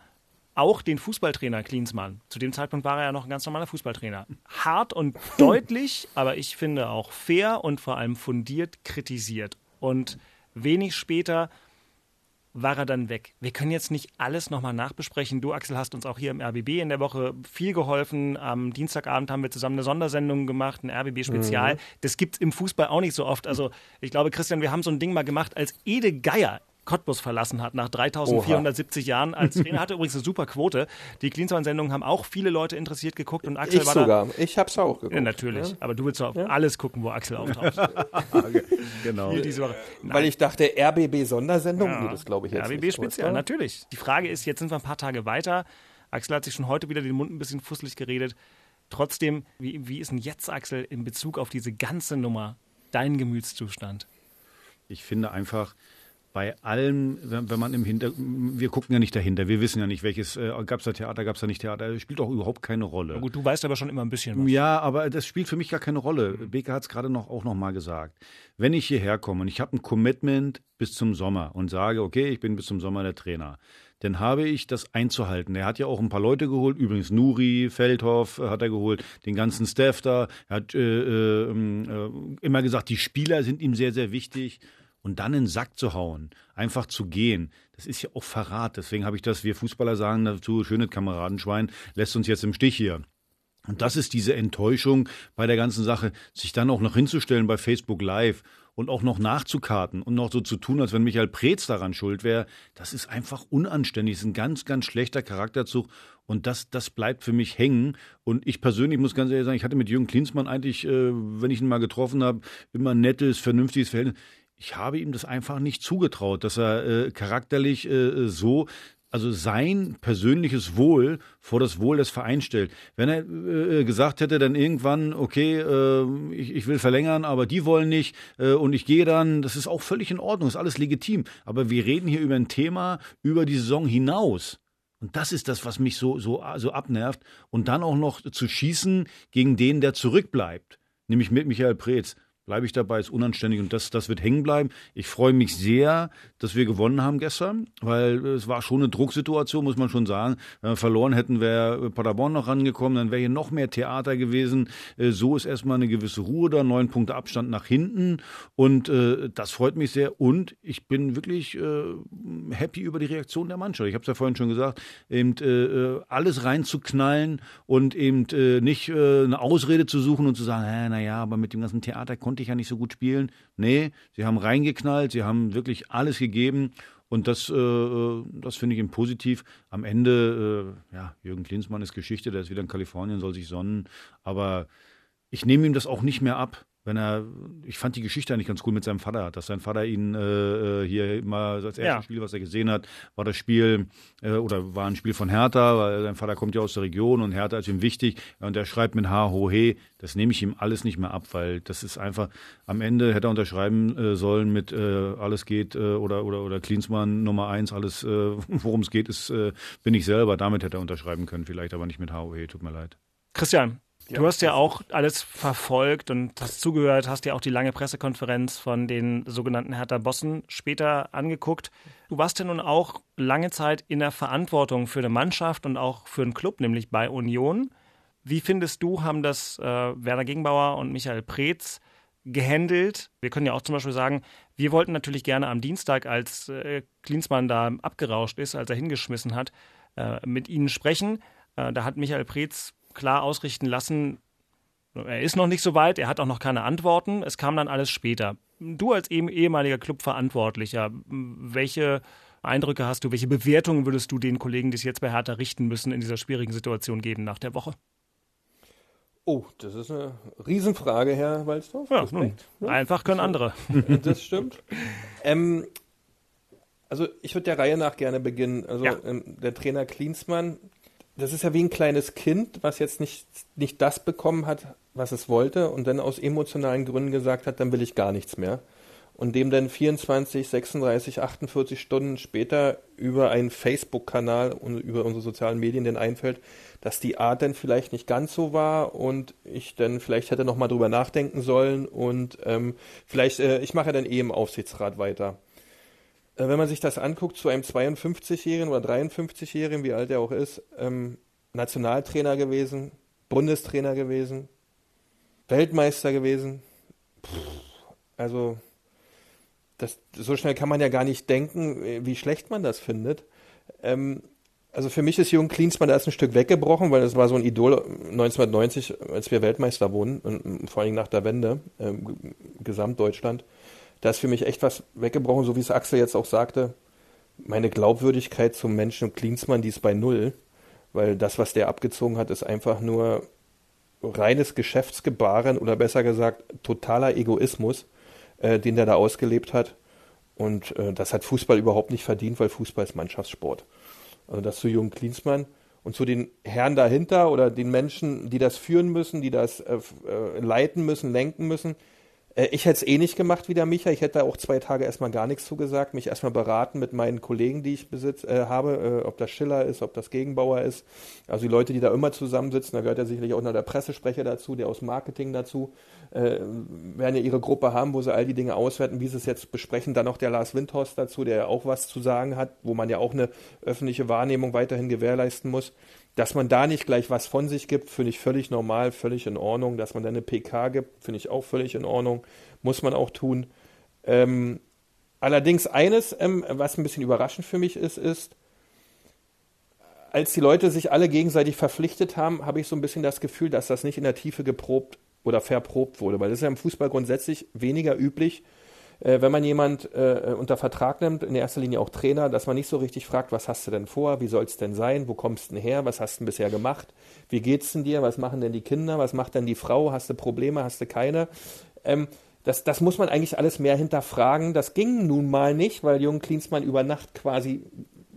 auch den Fußballtrainer Klinsmann. Zu dem Zeitpunkt war er ja noch ein ganz normaler Fußballtrainer. Hart und deutlich, aber ich finde auch fair und vor allem fundiert kritisiert. Und wenig später war er dann weg. Wir können jetzt nicht alles nochmal nachbesprechen. Du, Axel, hast uns auch hier im RBB in der Woche viel geholfen. Am Dienstagabend haben wir zusammen eine Sondersendung gemacht, ein RBB-Spezial. Mhm. Das gibt's im Fußball auch nicht so oft. Also ich glaube, Christian, wir haben so ein Ding mal gemacht, als Ede Geier Cottbus verlassen hat nach 3470 Jahren als Trainer. Hatte übrigens eine super Quote. Die Klinsmann-Sendungen haben auch viele Leute interessiert geguckt und Axel Ich war sogar. da. Ich hab's auch geguckt. Ja, natürlich. Ja. Aber du willst doch auf alles gucken, wo Axel auftaucht. genau. Hier diese Woche. Weil ich dachte, RBB-Sondersendung? Nee, das glaube ich jetzt RBB nicht. Spezial, oder? natürlich. Die Frage ist, jetzt sind wir ein paar Tage weiter. Axel hat sich schon heute wieder den Mund ein bisschen fusselig geredet. Trotzdem, wie, wie ist denn jetzt, Axel, in Bezug auf diese ganze Nummer dein Gemütszustand? Ich finde einfach, bei allem, wenn, man im Hinter, wir gucken ja nicht dahinter, wir wissen ja nicht, welches, äh, gab es da Theater, gab es da nicht Theater, spielt auch überhaupt keine Rolle. Na gut, du weißt aber schon immer ein bisschen was. Ja, aber das spielt für mich gar keine Rolle. Beke hat es gerade noch auch noch mal gesagt. Wenn ich hierher komme und ich habe ein Commitment bis zum Sommer und sage, okay, ich bin bis zum Sommer der Trainer, dann habe ich das einzuhalten. Er hat ja auch ein paar Leute geholt, übrigens Nuri, Feldhoff hat er geholt, den ganzen Staff da. Er hat äh, äh, äh, immer gesagt, die Spieler sind ihm sehr, sehr wichtig und dann in den Sack zu hauen, einfach zu gehen, das ist ja auch Verrat. Deswegen habe ich das, wir Fußballer sagen dazu, schöne Kameradenschwein, lässt uns jetzt im Stich hier. Und das ist diese Enttäuschung bei der ganzen Sache, sich dann auch noch hinzustellen bei Facebook Live und auch noch nachzukarten und noch so zu tun, als wenn Michael Preetz daran schuld wäre, das ist einfach unanständig. Das ist ein ganz, ganz schlechter Charakterzug und das, das bleibt für mich hängen. Und ich persönlich muss ganz ehrlich sagen, ich hatte mit Jürgen Klinsmann eigentlich, äh, wenn ich ihn mal getroffen habe, immer ein nettes, vernünftiges Verhältnis ich habe ihm das einfach nicht zugetraut, dass er äh, charakterlich äh, so also sein persönliches Wohl vor das Wohl des Vereins stellt. Wenn er äh, gesagt hätte, dann irgendwann, okay, äh, ich, ich, will verlängern, aber die wollen nicht äh, und ich gehe dann, das ist auch völlig in Ordnung, ist alles legitim. Aber wir reden hier über ein Thema über die Saison hinaus. Und das ist das, was mich so, so, so abnervt. Und dann auch noch zu schießen gegen den, der zurückbleibt, nämlich mit Michael Preetz bleibe ich dabei, ist unanständig und das, das wird hängen bleiben. Ich freue mich sehr, dass wir gewonnen haben gestern, weil es war schon eine Drucksituation, muss man schon sagen. Wenn wir verloren hätten, wäre Paderborn noch rangekommen, dann wäre hier noch mehr Theater gewesen. Äh, so ist erstmal eine gewisse Ruhe da, neun Punkte Abstand nach hinten und äh, das freut mich sehr und ich bin wirklich äh, happy über die Reaktion der Mannschaft. Ich habe es ja vorhin schon gesagt, eben äh, alles reinzuknallen und eben äh, nicht äh, eine Ausrede zu suchen und zu sagen, naja, aber mit dem ganzen Theater konnte konnte ich ja nicht so gut spielen. Nee, sie haben reingeknallt, sie haben wirklich alles gegeben. Und das, äh, das finde ich ihm positiv. Am Ende, äh, ja, Jürgen Klinsmann ist Geschichte, der ist wieder in Kalifornien, soll sich sonnen. Aber ich nehme ihm das auch nicht mehr ab wenn er, ich fand die Geschichte eigentlich ganz cool mit seinem Vater, dass sein Vater ihn äh, hier immer als erstes ja. Spiel, was er gesehen hat, war das Spiel äh, oder war ein Spiel von Hertha, weil sein Vater kommt ja aus der Region und Hertha ist ihm wichtig. Und er schreibt mit H, Ho, He, das nehme ich ihm alles nicht mehr ab, weil das ist einfach, am Ende hätte er unterschreiben äh, sollen mit äh, alles geht äh, oder, oder, oder Klinsmann Nummer eins, alles, äh, worum es geht, ist, äh, bin ich selber, damit hätte er unterschreiben können, vielleicht aber nicht mit H, Ho, He, tut mir leid. Christian, Du hast ja auch alles verfolgt und hast zugehört, hast ja auch die lange Pressekonferenz von den sogenannten Hertha Bossen später angeguckt. Du warst ja nun auch lange Zeit in der Verantwortung für eine Mannschaft und auch für einen Club, nämlich bei Union. Wie findest du, haben das äh, Werner Gegenbauer und Michael Preetz gehandelt? Wir können ja auch zum Beispiel sagen, wir wollten natürlich gerne am Dienstag, als äh, Klinsmann da abgerauscht ist, als er hingeschmissen hat, äh, mit ihnen sprechen. Äh, da hat Michael Preetz klar ausrichten lassen, er ist noch nicht so weit, er hat auch noch keine Antworten. Es kam dann alles später. Du als ehemaliger Clubverantwortlicher, welche Eindrücke hast du, welche Bewertungen würdest du den Kollegen, die es jetzt bei Hertha richten müssen, in dieser schwierigen Situation geben nach der Woche? Oh, das ist eine Riesenfrage, Herr Walzdorf. Ja, nun, einfach können andere. Das stimmt. ähm, also ich würde der Reihe nach gerne beginnen. Also ja. ähm, der Trainer Klinsmann das ist ja wie ein kleines Kind, was jetzt nicht, nicht das bekommen hat, was es wollte und dann aus emotionalen Gründen gesagt hat, dann will ich gar nichts mehr. Und dem dann 24, 36, 48 Stunden später über einen Facebook-Kanal und über unsere sozialen Medien dann einfällt, dass die Art dann vielleicht nicht ganz so war und ich dann vielleicht hätte nochmal drüber nachdenken sollen und ähm, vielleicht, äh, ich mache ja dann eh im Aufsichtsrat weiter. Äh, wenn man sich das anguckt, zu einem 52-Jährigen oder 53-Jährigen, wie alt er auch ist, ähm, Nationaltrainer gewesen, Bundestrainer gewesen, Weltmeister gewesen. Puh, also, das, so schnell kann man ja gar nicht denken, äh, wie schlecht man das findet. Ähm, also für mich ist Jürgen Klinsmann da erst ein Stück weggebrochen, weil das war so ein Idol 1990, als wir Weltmeister wurden, und vor allem nach der Wende, ähm, Gesamtdeutschland da ist für mich echt was weggebrochen, so wie es Axel jetzt auch sagte. Meine Glaubwürdigkeit zum Menschen Klinsmann, die ist bei null, weil das, was der abgezogen hat, ist einfach nur reines Geschäftsgebaren oder besser gesagt totaler Egoismus, äh, den der da ausgelebt hat. Und äh, das hat Fußball überhaupt nicht verdient, weil Fußball ist Mannschaftssport. Also das zu Jürgen Klinsmann und zu den Herren dahinter oder den Menschen, die das führen müssen, die das äh, äh leiten müssen, lenken müssen, ich hätte es eh nicht gemacht wie der Micha. Ich hätte da auch zwei Tage erstmal gar nichts zugesagt, mich erstmal beraten mit meinen Kollegen, die ich besitz, äh, habe, äh, ob das Schiller ist, ob das Gegenbauer ist. Also die Leute, die da immer zusammensitzen, da gehört ja sicherlich auch noch der Pressesprecher dazu, der aus Marketing dazu, äh, werden ja ihre Gruppe haben, wo sie all die Dinge auswerten, wie sie es jetzt besprechen. Dann noch der Lars Windhorst dazu, der ja auch was zu sagen hat, wo man ja auch eine öffentliche Wahrnehmung weiterhin gewährleisten muss. Dass man da nicht gleich was von sich gibt, finde ich völlig normal, völlig in Ordnung. Dass man da eine PK gibt, finde ich auch völlig in Ordnung. Muss man auch tun. Ähm, allerdings eines, ähm, was ein bisschen überraschend für mich ist, ist, als die Leute sich alle gegenseitig verpflichtet haben, habe ich so ein bisschen das Gefühl, dass das nicht in der Tiefe geprobt oder verprobt wurde, weil das ist ja im Fußball grundsätzlich weniger üblich, äh, wenn man jemand äh, unter Vertrag nimmt, in erster Linie auch Trainer, dass man nicht so richtig fragt, was hast du denn vor, wie soll es denn sein, wo kommst du denn her, was hast du denn bisher gemacht, wie geht's denn dir, was machen denn die Kinder, was macht denn die Frau, hast du Probleme, hast du keine. Ähm, das, das muss man eigentlich alles mehr hinterfragen. Das ging nun mal nicht, weil Jürgen Klinsmann über Nacht quasi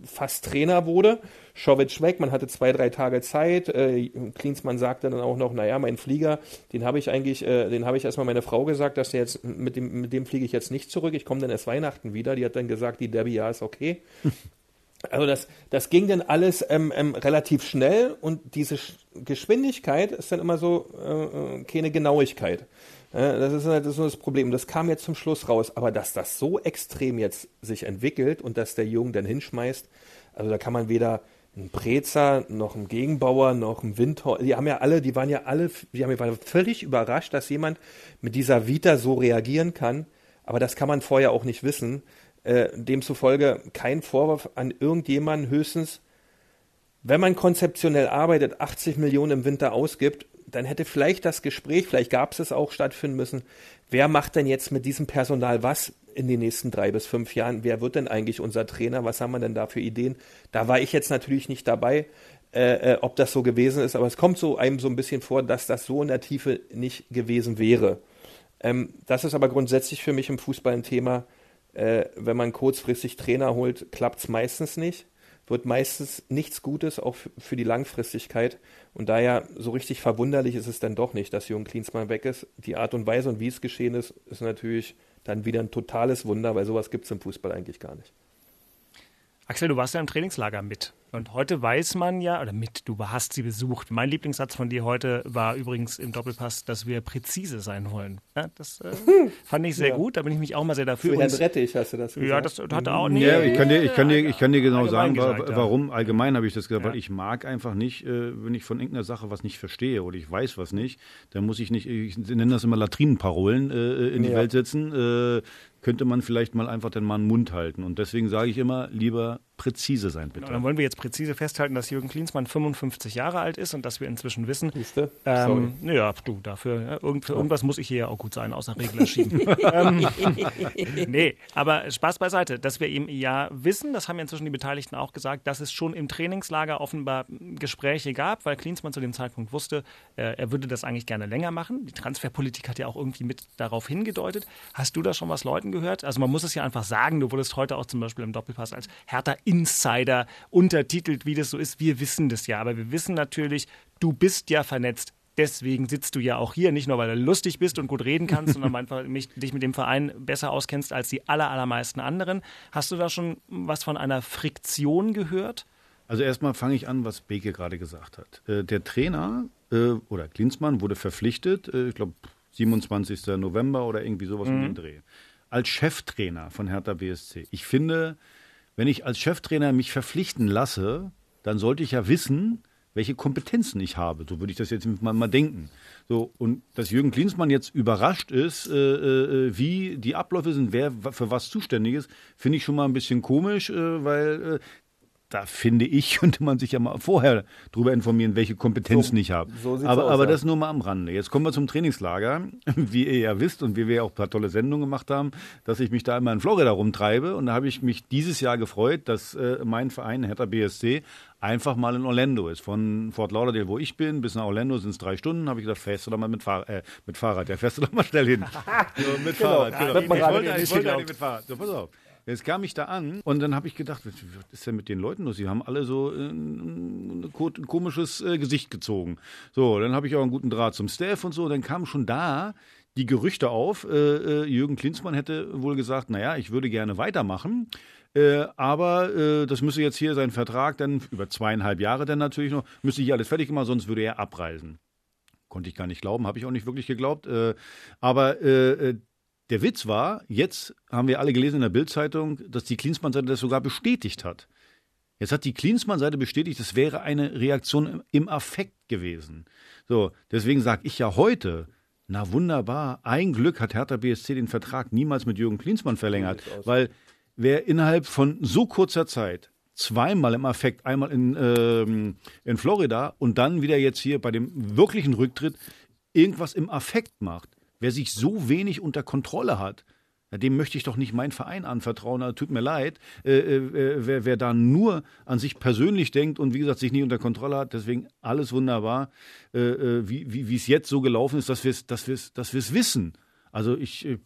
fast Trainer wurde. Schowitsch weg, man hatte zwei, drei Tage Zeit. Äh, Klinsmann sagte dann auch noch, naja, mein Flieger, den habe ich eigentlich, äh, den habe ich erstmal meine Frau gesagt, dass der jetzt, mit dem, mit dem fliege ich jetzt nicht zurück, ich komme dann erst Weihnachten wieder. Die hat dann gesagt, die Debbie, ja, ist okay. Also das, das ging dann alles ähm, ähm, relativ schnell und diese Geschwindigkeit ist dann immer so äh, äh keine Genauigkeit. Äh, das ist halt das, ist das Problem. Das kam jetzt zum Schluss raus. Aber dass das so extrem jetzt sich entwickelt und dass der Jungen dann hinschmeißt, also da kann man weder ein Prezer, noch ein Gegenbauer, noch ein Windhorst. Die haben ja alle, die waren ja alle, die haben, waren völlig überrascht, dass jemand mit dieser Vita so reagieren kann. Aber das kann man vorher auch nicht wissen. Äh, demzufolge kein Vorwurf an irgendjemanden, höchstens, wenn man konzeptionell arbeitet, 80 Millionen im Winter ausgibt, dann hätte vielleicht das Gespräch, vielleicht gab es es auch stattfinden müssen, wer macht denn jetzt mit diesem Personal was? in den nächsten drei bis fünf Jahren. Wer wird denn eigentlich unser Trainer? Was haben wir denn da für Ideen? Da war ich jetzt natürlich nicht dabei, äh, äh, ob das so gewesen ist, aber es kommt so einem so ein bisschen vor, dass das so in der Tiefe nicht gewesen wäre. Ähm, das ist aber grundsätzlich für mich im Fußball ein Thema. Äh, wenn man kurzfristig Trainer holt, klappt es meistens nicht wird meistens nichts Gutes, auch für die Langfristigkeit. Und daher so richtig verwunderlich ist es dann doch nicht, dass Jürgen Klinsmann weg ist. Die Art und Weise und wie es geschehen ist, ist natürlich dann wieder ein totales Wunder, weil sowas gibt es im Fußball eigentlich gar nicht. Axel, du warst ja im Trainingslager mit. Und heute weiß man ja, oder mit, du hast sie besucht. Mein Lieblingssatz von dir heute war übrigens im Doppelpass, dass wir präzise sein wollen. Ja, das äh, fand ich sehr ja. gut, da bin ich mich auch mal sehr dafür. Für Herrn Rettich hast du das gesagt. Ja, das hat auch nicht. Ja, ich kann dir, ich kann dir, ich kann dir genau sagen, gesagt, warum. Allgemein habe ich das gesagt, weil ich mag einfach nicht, äh, wenn ich von irgendeiner Sache was nicht verstehe oder ich weiß was nicht, dann muss ich nicht, ich nenne das immer Latrinenparolen äh, in die Welt setzen. Könnte man vielleicht mal einfach den Mann Mund halten. Und deswegen sage ich immer, lieber präzise sein, bitte. Genau, dann wollen wir jetzt präzise festhalten, dass Jürgen Klinsmann 55 Jahre alt ist und dass wir inzwischen wissen. Siehste? Ähm, ja, du, dafür, ja, irgend, für irgendwas muss ich hier ja auch gut sein, außer Regler schieben. ähm, nee, aber Spaß beiseite, dass wir eben ja wissen, das haben ja inzwischen die Beteiligten auch gesagt, dass es schon im Trainingslager offenbar Gespräche gab, weil Klinsmann zu dem Zeitpunkt wusste, äh, er würde das eigentlich gerne länger machen. Die Transferpolitik hat ja auch irgendwie mit darauf hingedeutet. Hast du da schon was Leuten gehört? Also man muss es ja einfach sagen, du wurdest heute auch zum Beispiel im Doppelpass als Hertha Insider untertitelt, wie das so ist. Wir wissen das ja, aber wir wissen natürlich, du bist ja vernetzt. Deswegen sitzt du ja auch hier, nicht nur weil du lustig bist und gut reden kannst, sondern einfach mich, dich mit dem Verein besser auskennst als die aller, allermeisten anderen. Hast du da schon was von einer Friktion gehört? Also erstmal fange ich an, was Beke gerade gesagt hat. Äh, der Trainer äh, oder Klinsmann wurde verpflichtet, äh, ich glaube 27. November oder irgendwie sowas mhm. um den Dreh, als Cheftrainer von Hertha BSC. Ich finde, wenn ich als Cheftrainer mich verpflichten lasse, dann sollte ich ja wissen, welche Kompetenzen ich habe. So würde ich das jetzt mal, mal denken. So, und dass Jürgen Klinsmann jetzt überrascht ist, äh, äh, wie die Abläufe sind, wer für was zuständig ist, finde ich schon mal ein bisschen komisch, äh, weil äh, da finde ich, könnte man sich ja mal vorher darüber informieren, welche Kompetenzen so, ich habe. So aber aus, aber ja. das nur mal am Rande. Jetzt kommen wir zum Trainingslager. Wie ihr ja wisst und wie wir auch ein paar tolle Sendungen gemacht haben, dass ich mich da immer in Florida rumtreibe. Und da habe ich mich dieses Jahr gefreut, dass äh, mein Verein, Hertha BSC, einfach mal in Orlando ist. Von Fort Lauderdale, wo ich bin, bis nach Orlando sind es drei Stunden. Habe ich gesagt, fährst du da mal mit, Fahr äh, mit Fahrrad. Ja, fährst du da mal schnell hin. so, mit genau. Fahrrad, genau. Ich wollte, ich wollte eigentlich mit Fahrrad. So, pass auf. Jetzt kam ich da an und dann habe ich gedacht, was ist denn mit den Leuten los? Sie haben alle so äh, ein, ein komisches äh, Gesicht gezogen. So, dann habe ich auch einen guten Draht zum Staff und so. Dann kamen schon da die Gerüchte auf, äh, äh, Jürgen Klinsmann hätte wohl gesagt, naja, ich würde gerne weitermachen. Äh, aber äh, das müsse jetzt hier sein Vertrag dann über zweieinhalb Jahre dann natürlich noch, müsste hier alles fertig gemacht, sonst würde er abreisen. Konnte ich gar nicht glauben, habe ich auch nicht wirklich geglaubt. Äh, aber der Witz war, jetzt haben wir alle gelesen in der Bildzeitung, dass die Klinsmann-Seite das sogar bestätigt hat. Jetzt hat die Klinsmann-Seite bestätigt, es wäre eine Reaktion im, im Affekt gewesen. So, deswegen sage ich ja heute, na wunderbar, ein Glück hat Hertha BSC den Vertrag niemals mit Jürgen Klinsmann verlängert, weil wer innerhalb von so kurzer Zeit zweimal im Affekt, einmal in, ähm, in Florida und dann wieder jetzt hier bei dem wirklichen Rücktritt irgendwas im Affekt macht, wer sich so wenig unter Kontrolle hat, dem möchte ich doch nicht meinen Verein anvertrauen. Also, tut mir leid, äh, äh, wer, wer da nur an sich persönlich denkt und wie gesagt sich nicht unter Kontrolle hat. Deswegen alles wunderbar, äh, äh wie, wie, es jetzt so gelaufen ist, dass wir es dass dass wissen. Also ich äh,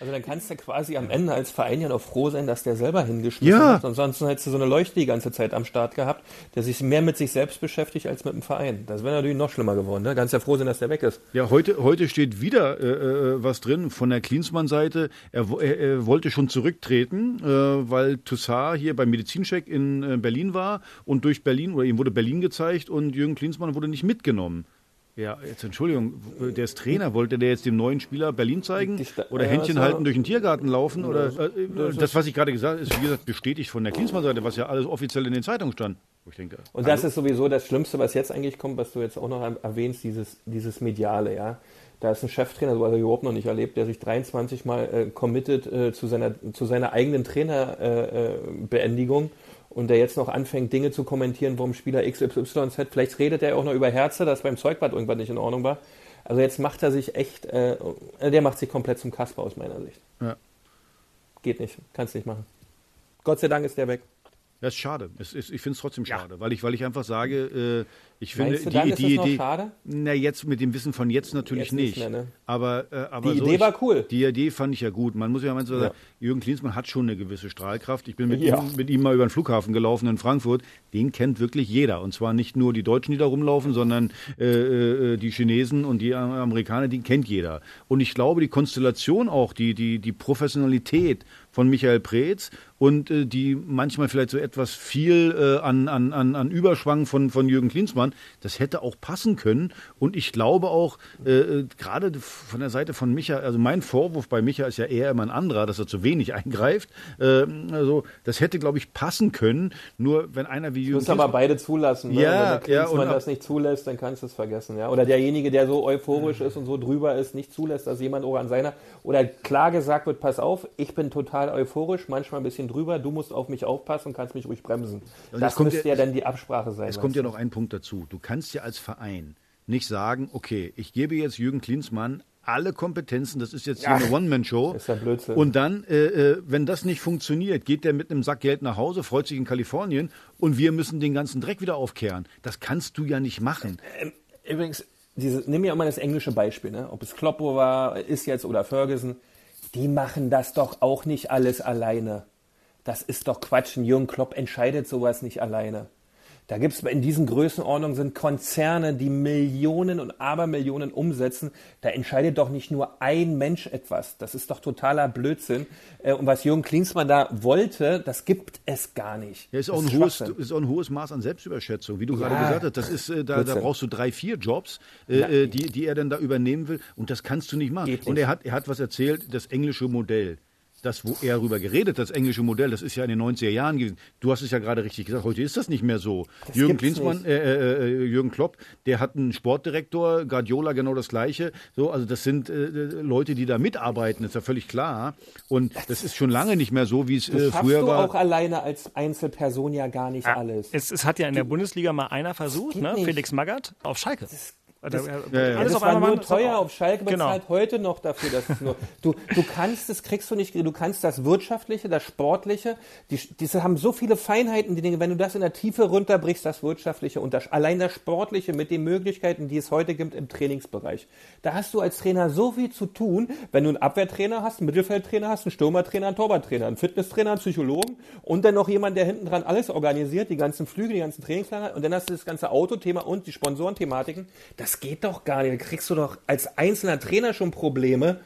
also dann kannst du quasi am Ende als Verein ja noch froh sein, dass der selber hingeschmissen Ja. hat. Ansonsten hättest du so eine Leuchte die ganze Zeit am Start gehabt, der sich mehr mit sich selbst beschäftigt als mit dem Verein. Das wäre natürlich noch schlimmer geworden. Ne? Kannst ja froh sein, dass der weg ist. Ja, heute, heute steht wieder äh, äh, was drin von der Klinsmann-Seite. Er, er, er wollte schon zurücktreten, äh, weil Toussaint hier beim Medizincheck in äh, Berlin war und durch Berlin, oder ihm wurde Berlin gezeigt und Jürgen Klinsmann wurde nicht mitgenommen. Ja, jetzt Entschuldigung, der ist Trainer. Wollte der jetzt dem neuen Spieler Berlin zeigen? Oder ja, Händchen war- halten durch den Tiergarten laufen? Oder das- äh, das das, was ich gerade gesagt habe, ist wie gesagt bestätigt von der Klinsmann-Seite, was ja alles offiziell in den Zeitungen stand. Denke, Und das ist sowieso das Schlimmste, was jetzt eigentlich kommt, was du jetzt auch noch erwähnst, dieses, dieses Mediale, ja. Da ist ein Cheftrainer, so hat er überhaupt noch nicht erlebt, der sich 23 Mal äh, committet äh, zu, seiner, zu seiner eigenen Trainerbeendigung äh, äh, und der jetzt noch anfängt, Dinge zu kommentieren, warum Spieler XYZ, vielleicht redet er auch noch über Herze, dass beim Zeugbad irgendwas nicht in Ordnung war. Also jetzt macht er sich echt, äh, der macht sich komplett zum Kasper aus meiner Sicht. Ja. Geht nicht, kannst nicht machen. Gott sei Dank ist der weg. Das ist schade. Es ist, ich finde es trotzdem schade, weil, ich, weil ich einfach sage, äh, ich finde Meinst du, die, dann ist die noch Idee. schade? Na, jetzt mit dem Wissen von jetzt natürlich Jetzt nicht mehr, ne? Aber, äh, aber Die so, Idee ich, war cool. Die Idee fand ich ja gut. Man muss ja mal so Ja. sagen, Jürgen Klinsmann hat schon eine gewisse Strahlkraft. Ich bin mit, Ja. ihm, mit ihm mal über den Flughafen gelaufen in Frankfurt. Den kennt wirklich jeder. Und zwar nicht nur die Deutschen, die da rumlaufen, sondern äh, äh, die Chinesen und die Amerikaner, die kennt jeder. Und ich glaube, die Konstellation auch, die, die, die Professionalität von Michael Preetz und äh, die manchmal vielleicht so etwas viel äh, an, an, an, an Überschwang von, von Jürgen Klinsmann, das hätte auch passen können. Und ich glaube auch, äh, äh, gerade von der Seite von Micha, also mein Vorwurf bei Micha ist ja eher immer ein anderer, dass er zu wenig eingreift. Äh, also das hätte, glaube ich, passen können. Nur wenn einer wie Jürgen Muss aber beide zulassen. Ne? Ja, Wenn der ja, Klinsmann und- das nicht zulässt, dann kannst du es vergessen. Ja? Oder derjenige, der so euphorisch ist und so drüber ist, nicht zulässt, dass jemand auch an seiner oder klar gesagt wird, pass auf, ich bin total euphorisch, manchmal ein bisschen drüber, du musst auf mich aufpassen und kannst mich ruhig bremsen. Und das müsste ja- ja dann die Absprache sein. Es kommt ja noch ein Punkt dazu. Du kannst ja als Verein nicht sagen, okay, ich gebe jetzt Jürgen Klinsmann alle Kompetenzen, das ist jetzt hier Ach, eine One-Man-Show. ist ja Blödsinn. Und dann, äh, äh, wenn das nicht funktioniert, geht der mit einem Sack Geld nach Hause, freut sich in Kalifornien und wir müssen den ganzen Dreck wieder aufkehren. Das kannst du ja nicht machen. du? Übrigens, diese, nimm mir mal das englische Beispiel, ne? ob es Kloppo war, ist jetzt oder Ferguson, die machen das doch auch nicht alles alleine. Das ist doch Quatsch. Ein Jürgen Klopp entscheidet sowas nicht alleine. Da gibt es in diesen Größenordnungen sind Konzerne, die Millionen und Abermillionen umsetzen. Da entscheidet doch nicht nur ein Mensch etwas. Das ist doch totaler Blödsinn. Äh, Und was Jürgen Klinsmann da wollte, das gibt es gar nicht. Ja, ist auch, ein hohes, ist auch ein hohes Maß an Selbstüberschätzung, wie du gerade Ja. gesagt hast. Das ist, äh, da, da brauchst du drei, vier Jobs, äh, Ja. äh, die, die er dann da übernehmen will. Und das kannst du nicht machen. Geht Und nicht. er hat, er hat was erzählt, das englische Modell. Das, wo er darüber geredet, das englische Modell, das ist ja in den 90er Jahren gewesen. Du hast es ja gerade richtig gesagt, heute ist das nicht mehr so. Das Jürgen Klinsmann, nicht. äh, äh, Jürgen Klopp, der hat einen Sportdirektor, Guardiola genau das Gleiche. So, also das sind äh, Leute, die da mitarbeiten, ist ja völlig klar. Und das ist schon lange nicht mehr so, wie es Das äh, schaffst früher du war. auch alleine als Einzelperson ja gar nicht alles. Es, es hat ja in der Bundesliga mal einer versucht, ne? nicht. Felix Magath auf Schalke. Das, Ja, ja, ja. Alles das auf war einmal nur teuer auf Schalke, Genau. bezahlt heute noch dafür, dass es nur. Du, du kannst das kriegst du nicht, du kannst das Wirtschaftliche, das Sportliche, die, diese haben so viele Feinheiten, die Dinge, wenn du das in der Tiefe runterbrichst, das Wirtschaftliche und das, allein das Sportliche mit den Möglichkeiten, die es heute gibt im Trainingsbereich. Da hast du als Trainer so viel zu tun, wenn du einen Abwehrtrainer hast, einen Mittelfeldtrainer hast, einen Stürmertrainer, einen Torwarttrainer, einen Fitnesstrainer, einen Psychologen und dann noch jemand, der hinten dran alles organisiert, die ganzen Flüge, die ganzen Trainingslager und dann hast du das ganze Autothema und die Sponsorenthematiken. Das das geht doch gar nicht. Da kriegst du doch als einzelner Trainer schon Probleme.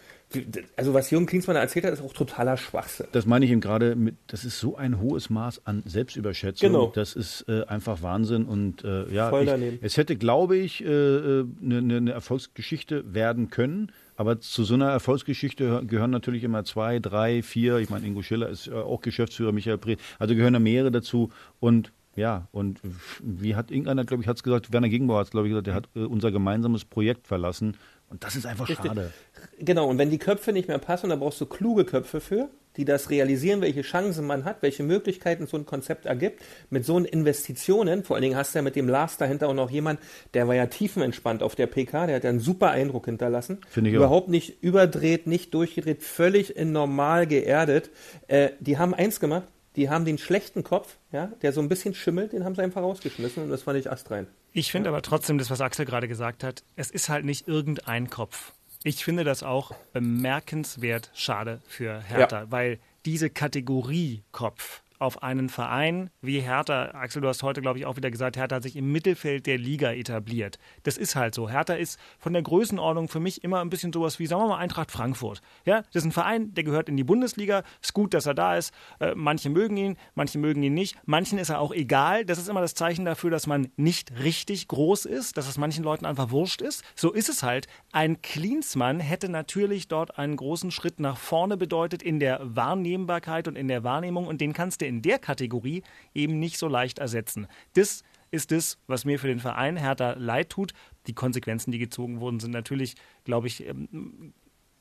Also was Jürgen Klinsmann erzählt hat, ist auch totaler Schwachsinn. Das meine ich ihm gerade mit, das ist so ein hohes Maß an Selbstüberschätzung. Genau. Das ist äh, einfach Wahnsinn und äh, ja, ich, es hätte, glaube ich, eine äh, ne, ne eine Erfolgsgeschichte werden können. Aber zu so einer Erfolgsgeschichte gehören natürlich immer zwei, drei, vier. Ich meine, Ingo Schiller ist äh, auch Geschäftsführer, Michael Breth. Also gehören da mehrere dazu. Und ja, und wie hat irgendeiner, glaube ich, hat es gesagt, Werner Gegenbauer hat es, glaube ich, gesagt, der hat äh, unser gemeinsames Projekt verlassen. Und das ist einfach Richtig. schade. Genau, und wenn die Köpfe nicht mehr passen, da brauchst du kluge Köpfe für, die das realisieren, welche Chancen man hat, welche Möglichkeiten so ein Konzept ergibt. Mit so einen Investitionen, vor allen Dingen hast du ja mit dem Lars dahinter auch noch jemand, der war ja tiefenentspannt auf der PK, der hat ja einen super Eindruck hinterlassen. Finde ich auch. Überhaupt nicht überdreht, nicht durchgedreht, völlig in normal geerdet. Äh, die haben eins gemacht, die haben den schlechten Kopf, ja, der so ein bisschen schimmelt, den haben sie einfach rausgeschmissen und das fand ich astrein. Ich finde aber trotzdem, das, was Axel gerade gesagt hat, es ist halt nicht irgendein Kopf. Ich finde das auch bemerkenswert schade für Hertha, Ja. weil diese Kategorie Kopf auf einen Verein wie Hertha, Axel, du hast heute, glaube ich, auch wieder gesagt, Hertha hat sich im Mittelfeld der Liga etabliert. Das ist halt so. Hertha ist von der Größenordnung für mich immer ein bisschen sowas wie, sagen wir mal, Eintracht Frankfurt. Ja, das ist ein Verein, der gehört in die Bundesliga. Ist gut, dass er da ist. Äh, manche mögen ihn, manche mögen ihn nicht. Manchen ist er auch egal. Das ist immer das Zeichen dafür, dass man nicht richtig groß ist, dass es manchen Leuten einfach wurscht ist. So ist es halt. Ein Klinsmann hätte natürlich dort einen großen Schritt nach vorne bedeutet in der Wahrnehmbarkeit und in der Wahrnehmung und den kannst du in der Kategorie eben nicht so leicht ersetzen. Das ist das, was mir für den Verein Hertha leid tut. Die Konsequenzen, die gezogen wurden, sind natürlich, glaube ich, ähm,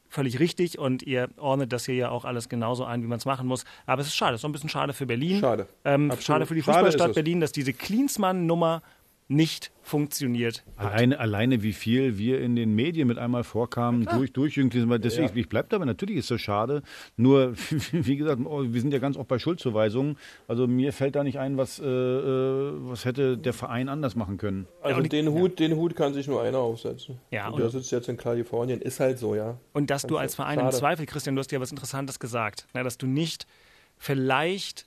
völlig richtig und ihr ordnet das hier ja auch alles genauso ein, wie man es machen muss. Aber es ist schade, es ist auch ein bisschen schade für Berlin. Schade. Ähm, schade für die Fußballstadt es. Berlin, dass diese Klinsmann-Nummer nicht funktioniert. Alleine, alleine wie viel wir in den Medien mit einmal vorkamen, durch, durch Klinsmann. Deswegen, Ja. ich bleibe dabei, natürlich ist das schade. Nur, wie gesagt, wir sind ja ganz oft bei Schuldzuweisungen. Also mir fällt da nicht ein, was, äh, äh, was hätte der Verein anders machen können. Also den Hut, den Hut kann sich nur einer aufsetzen. Ja, und und- der sitzt jetzt in Kalifornien, ist halt so, ja. Und dass du als Verein im Schade. Zweifel, Christian, du hast ja was Interessantes gesagt, na, dass du nicht vielleicht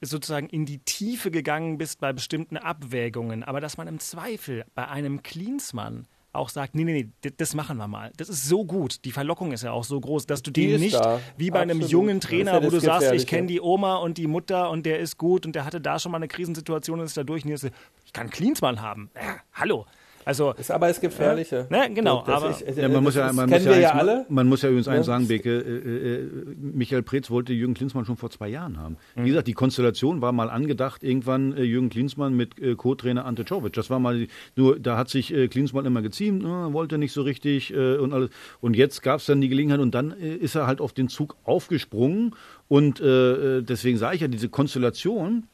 sozusagen in die Tiefe gegangen bist bei bestimmten Abwägungen, aber dass man im Zweifel bei einem Klinsmann auch sagt, nee, nee, nee, das machen wir mal. Das ist so gut. Die Verlockung ist ja auch so groß, dass du Die den ist nicht da. wie bei einem Absolut. jungen Das ist Trainer, ja wo du sagst, ich kenne die Oma und die Mutter und der ist gut und der hatte da schon mal eine Krisensituation und ist da durch. Und jetzt, ich kann Klinsmann haben. Ja, hallo. Also, Ist aber das Gefährliche. Ne, genau, Das aber- ich- Ja, man, muss ja, man, kennen muss ja wir ja eins, alle. man muss ja übrigens eins Ja. sagen, Beke, äh, äh, Michael Preetz wollte Jürgen Klinsmann schon vor zwei Jahren haben. Mhm. Wie gesagt, die Konstellation war mal angedacht, irgendwann äh, Jürgen Klinsmann mit äh, Co-Trainer Ante Czovic. Das war mal, nur da hat sich äh, Klinsmann immer geziemt, äh, wollte nicht so richtig äh, und alles. Und jetzt gab es dann die Gelegenheit und dann äh, ist er halt auf den Zug aufgesprungen und äh, äh, deswegen sage ich ja, diese Konstellation,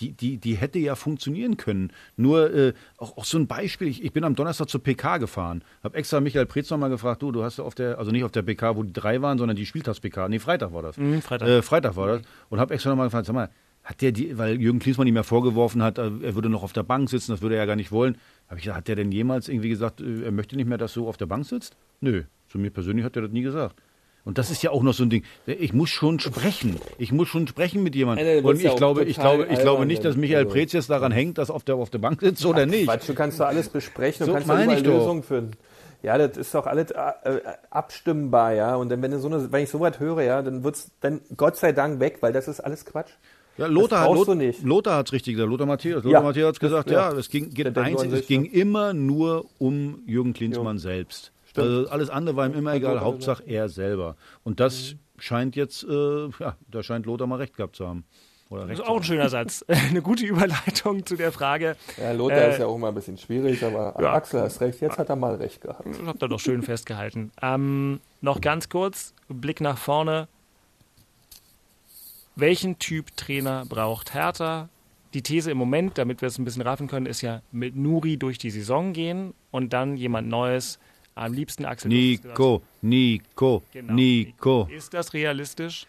die, die, die hätte ja funktionieren können. Nur äh, auch, auch so ein Beispiel, ich, ich bin am Donnerstag zur PK gefahren, habe extra Michael Preetz noch mal gefragt, du, du hast ja auf der, also nicht auf der PK, wo die drei waren, sondern die Spieltags-PK, nee, Freitag war das. Mhm, Freitag. Äh, Freitag war das. Und habe extra noch mal gefragt, sag mal, hat der die, weil Jürgen Klinsmann ihm ja vorgeworfen hat, äh, er würde noch auf der Bank sitzen, das würde er ja gar nicht wollen. Habe ich gesagt, hat der denn jemals irgendwie gesagt, äh, er möchte nicht mehr, dass du auf der Bank sitzt? Nö, zu mir persönlich hat er das nie gesagt. Und das ist ja auch noch so ein Ding. Ich muss schon sprechen. Ich muss schon sprechen mit jemandem. Ja, Und ich ja glaube, ich glaube, ich glaube nicht, dass. Michael Also- Preetz jetzt daran hängt, dass er auf der, auf der Bank sitzt oder nicht. Quatsch, du kannst doch alles besprechen, du So kannst meine überall. Lösungen finden. Ja, das ist doch alles äh, äh, abstimmbar, ja. Und dann, wenn, du so eine, wenn ich sowas höre, ja, dann wird's dann Gott sei Dank weg, weil das ist alles Quatsch. Ja, Lothar, hat, du Lothar, nicht. Lothar hat es richtig gesagt. Lothar Matthäus. Ja. Lothar Matthäus hat gesagt, Ja. ja, es ging, geht einzig, es sich, ging ne? immer nur um Jürgen Klinsmann selbst. Also alles andere war ihm immer egal, Hauptsache er selber. Und das scheint jetzt, äh, ja, da scheint Lothar mal recht gehabt zu haben. Oder das ist auch ein schöner Satz. Eine gute Überleitung zu der Frage. Ja, Lothar Äh, ist ja auch immer ein bisschen schwierig, aber ja. Axel hast recht, jetzt hat er mal recht gehabt. Das habt ihr doch schön festgehalten. Ähm, noch ganz kurz, Blick nach vorne. Welchen Typ Trainer braucht Hertha? Die These im Moment, damit wir es ein bisschen raffen können, ist ja mit Nuri durch die Saison gehen und dann jemand Neues. Am liebsten Axel. Nico, Nico, Genau. Nico. Ist das realistisch?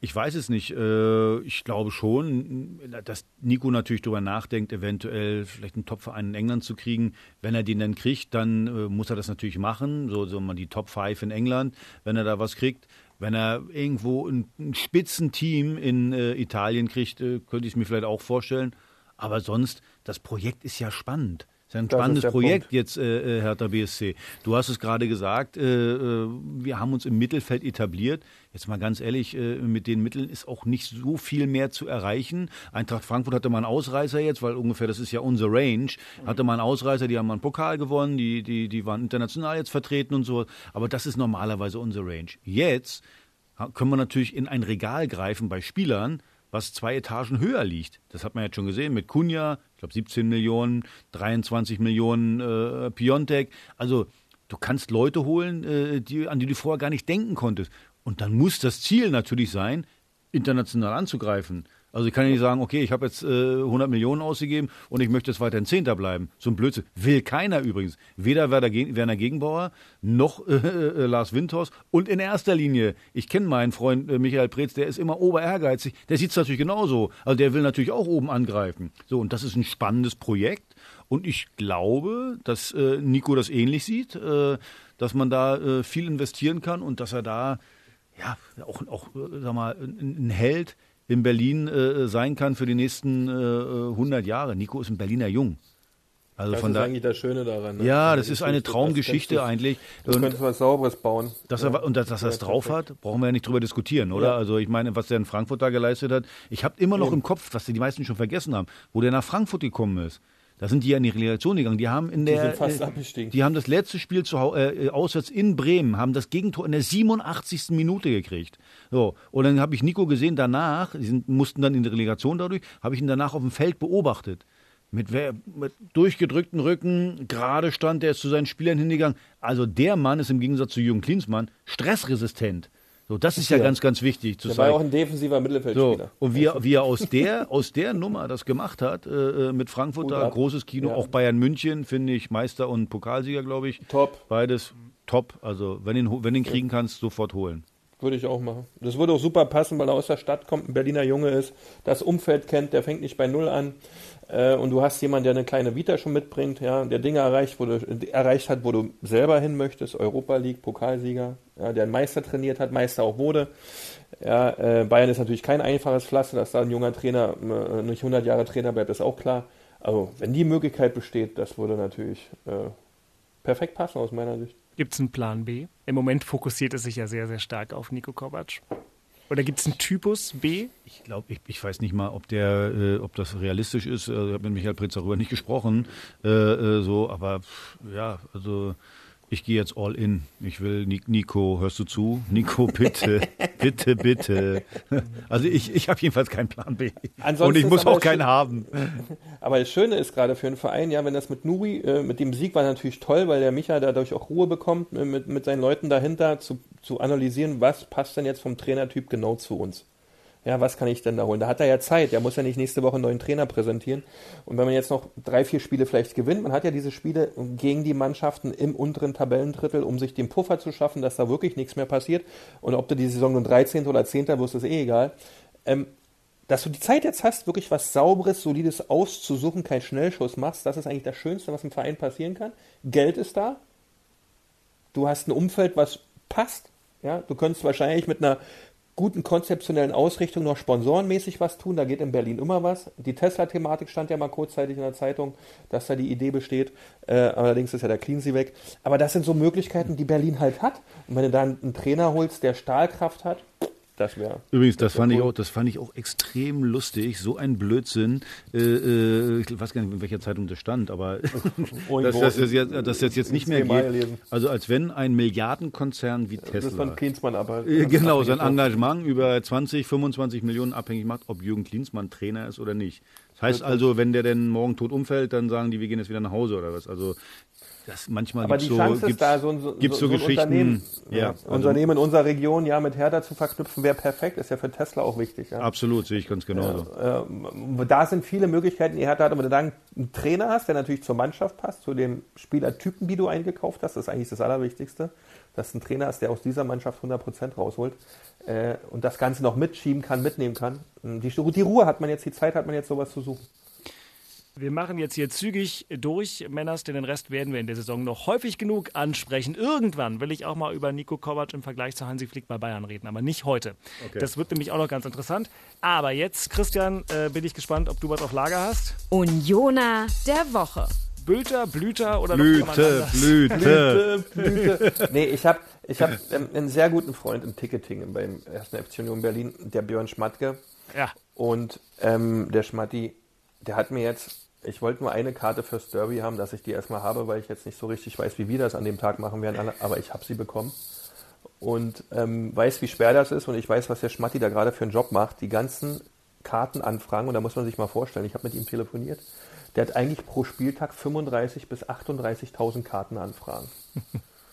Ich weiß es nicht. Äh, Ich glaube schon, dass Nico natürlich darüber nachdenkt, eventuell vielleicht einen Top-Verein in England zu kriegen. Wenn er den dann kriegt, dann äh, muss er das natürlich machen. So, so mal die Top 5 in England, wenn er da was kriegt. Wenn er irgendwo ein, ein Spitzenteam in äh, Italien kriegt, könnte ich es mir vielleicht auch vorstellen. Aber sonst, das Projekt ist ja spannend. Ist ein Das ist spannendes der Projekt Punkt. jetzt, äh, äh, Hertha BSC. Du hast es gerade gesagt, äh, äh, wir haben uns im Mittelfeld etabliert. Jetzt mal ganz ehrlich, äh, mit den Mitteln ist auch nicht so viel mehr zu erreichen. Eintracht Frankfurt hatte mal einen Ausreißer jetzt, weil ungefähr, das ist ja unser Range, hatte mal einen Ausreißer, die haben mal einen Pokal gewonnen, die, die, die waren international jetzt vertreten und so. Aber das ist normalerweise unser Range. Jetzt können wir natürlich in ein Regal greifen bei Spielern, was zwei Etagen höher liegt. Das hat man jetzt schon gesehen mit Kunja, ich glaube 17 Millionen, 23 Millionen äh, Piontek. Also du kannst Leute holen, äh, die, an die du vorher gar nicht denken konntest. Und dann muss das Ziel natürlich sein, international anzugreifen. Also ich kann ja nicht sagen, okay, ich habe jetzt äh, 100 Millionen ausgegeben und ich möchte jetzt weiterhin Zehnter bleiben. So ein Blödsinn. Will keiner übrigens. Weder Werder, Werner Gegenbauer noch äh, äh, Lars Windhorst. Und in erster Linie, ich kenne meinen Freund äh, Michael Preetz, der ist immer oberehrgeizig. Der sieht es natürlich genauso. Also der will natürlich auch oben angreifen. So, und das ist ein spannendes Projekt. Und ich glaube, dass äh, Nico das ähnlich sieht, äh, dass man da viel investieren kann und dass er da ja auch, auch sag mal, ein Held in Berlin äh, sein kann für die nächsten äh, 100 Jahre. Nico ist ein Berliner Jung. Also das von ist da, eigentlich das Schöne daran. ne? ja, An das der ist eine Geschichte, Traumgeschichte das eigentlich. Du Und- könntest was Sauberes bauen. dass Ja. er, und dass, dass er es Ja, drauf hat, brauchen wir ja nicht drüber diskutieren, oder? Ja. Also ich meine, was der in Frankfurt da geleistet hat, ich habe immer noch Eben. im Kopf, was die meisten schon vergessen haben, wo der nach Frankfurt gekommen ist. Da sind die ja in die Relegation gegangen. Die haben in Die der, sind fast äh, abgestiegen. die haben das letzte Spiel zu, Hau- äh, auswärts in Bremen, haben das Gegentor in der 87. Minute gekriegt. So und dann habe ich Nico gesehen. Danach, die sind, mussten dann in die Relegation dadurch, habe ich ihn danach auf dem Feld beobachtet. Mit, mit durchgedrückten Rücken, gerade stand, der ist zu seinen Spielern hingegangen. Also der Mann ist im Gegensatz zu Jürgen Klinsmann stressresistent. So, das ist ja, ganz, ganz wichtig zu Der war zeigen. ja auch ein defensiver So, Mittelfeldspieler. und wie er, wie er aus der, aus der Nummer das gemacht hat, äh, äh, mit Frankfurt Hut da, großes Kino, Ja. auch Bayern München, finde ich, Meister und Pokalsieger, glaube ich. Top. Beides top. Also, wenn du ihn, wenn ihn kriegen kannst, sofort holen. Würde ich auch machen. Das würde auch super passen, weil er aus der Stadt kommt, ein Berliner Junge ist, das Umfeld kennt, der fängt nicht bei Null an. Äh, und du hast jemanden, der eine kleine Vita schon mitbringt, ja, der Dinge erreicht, wo du, erreicht hat, wo du selber hin möchtest, Europa League, Pokalsieger, ja, der einen Meister trainiert hat, Meister auch wurde. Ja, äh, Bayern ist natürlich kein einfaches Pflaster, dass da ein junger Trainer äh, nicht 100 Jahre Trainer bleibt, ist auch klar. Also, wenn die Möglichkeit besteht, das würde natürlich äh, perfekt passen aus meiner Sicht. Gibt es einen Plan B? Im Moment fokussiert es sich ja sehr, sehr stark auf Nico Kovac. Oder gibt es einen Typus B? Ich glaube, ich, ich weiß nicht mal, ob der, äh, ob das realistisch ist. Also, ich habe mit Michael Pritz darüber nicht gesprochen. Äh, äh, so, aber ja, also ich gehe jetzt all in. Ich will Ni- Nico, hörst du zu? Nico, bitte, bitte, bitte. Also ich, ich habe jedenfalls keinen Plan B. Ansonsten Und ich muss auch keinen Schö- haben. Aber das Schöne ist gerade für einen Verein, ja, wenn das mit Nuri, äh, mit dem Sieg war natürlich toll, weil der Micha dadurch auch Ruhe bekommt, äh, mit, mit seinen Leuten dahinter zu, zu analysieren, was passt denn jetzt vom Trainertyp genau zu uns. Ja, was kann ich denn da holen? Da hat er ja Zeit. Der muss ja nicht nächste Woche einen neuen Trainer präsentieren. Und wenn man jetzt noch drei, vier Spiele vielleicht gewinnt, man hat ja diese Spiele gegen die Mannschaften im unteren Tabellendrittel, um sich den Puffer zu schaffen, dass da wirklich nichts mehr passiert. Und ob du die Saison nun 13. oder 10. wirst, ist eh egal. Ähm, dass du die Zeit jetzt hast, wirklich was Sauberes, Solides auszusuchen, keinen Schnellschuss machst, das ist eigentlich das Schönste, was im Verein passieren kann. Geld ist da. Du hast ein Umfeld, was passt. Ja, du könntest wahrscheinlich mit einer guten konzeptionellen Ausrichtung noch sponsorenmäßig was tun. Da geht in Berlin immer was. Die Tesla-Thematik stand ja mal kurzzeitig in der Zeitung, dass da die Idee besteht. Äh, allerdings ist ja der Cleansea weg. Aber das sind so Möglichkeiten, die Berlin halt hat. Und wenn du dann einen Trainer holst, der Stahlkraft hat, das wäre. Übrigens, das, wär fand ich cool. auch, das fand ich auch extrem lustig. So ein Blödsinn. Äh, äh, ich weiß gar nicht, in welcher Zeitung das stand, aber dass das, das, jetzt, das jetzt, jetzt nicht mehr geht. Also als wenn ein Milliardenkonzern wie Das Tesla von Klinsmann aber. äh, genau sein Engagement über 20, 25 Millionen abhängig macht, ob Jürgen Klinsmann Trainer ist oder nicht. Das heißt also, wenn der denn morgen tot umfällt, dann sagen die, wir gehen jetzt wieder nach Hause oder was. Also das manchmal Aber die so, Chance ist gibt's, da, so ein, so, gibt's so, so ein Geschichten. Unternehmen, ja, ja, also, Unternehmen in unserer Region ja mit Hertha zu verknüpfen, wäre perfekt. Ist ja für Tesla auch wichtig. Ja. absolut, sehe ich ganz genauso. Ähm, da sind viele Möglichkeiten, die Hertha hat. Und wenn du dann einen Trainer hast, der natürlich zur Mannschaft passt, zu dem Spielertypen, die du eingekauft hast, das ist eigentlich das Allerwichtigste, dass du einen Trainer hast, der aus dieser Mannschaft 100% rausholt äh, und das Ganze noch mitschieben kann, mitnehmen kann. Die, die Ruhe hat man jetzt, die Zeit hat man jetzt, sowas zu suchen. Wir machen jetzt hier zügig durch, Männers, denn den Rest werden wir in der Saison noch häufig genug ansprechen. Irgendwann will ich auch mal über Nico Kovac im Vergleich zu Hansi Flick bei Bayern reden, aber nicht heute. Okay. Das wird nämlich auch noch ganz interessant. Aber jetzt, Christian, äh, bin ich gespannt, ob du was auf Lager hast. Unioner der Woche. Bülter, Blüter oder Blüte, noch jemand anders? Blüte. Blüte, Blüte. Nee, ich habe ich hab, ähm, einen sehr guten Freund im Ticketing beim 1. FC Union Berlin, der Björn Schmatke. Ja. Und ähm, der Schmatti, der hat mir jetzt, ich wollte nur eine Karte fürs Derby haben, dass ich die erstmal habe, weil ich jetzt nicht so richtig weiß, wie wir das an dem Tag machen werden, aber ich habe sie bekommen. Und ähm, weiß, wie schwer das ist und ich weiß, was der Schmatti da gerade für einen Job macht. Die ganzen Kartenanfragen, und da muss man sich mal vorstellen, ich habe mit ihm telefoniert, der hat eigentlich pro Spieltag 35.000 bis 38.000 Kartenanfragen.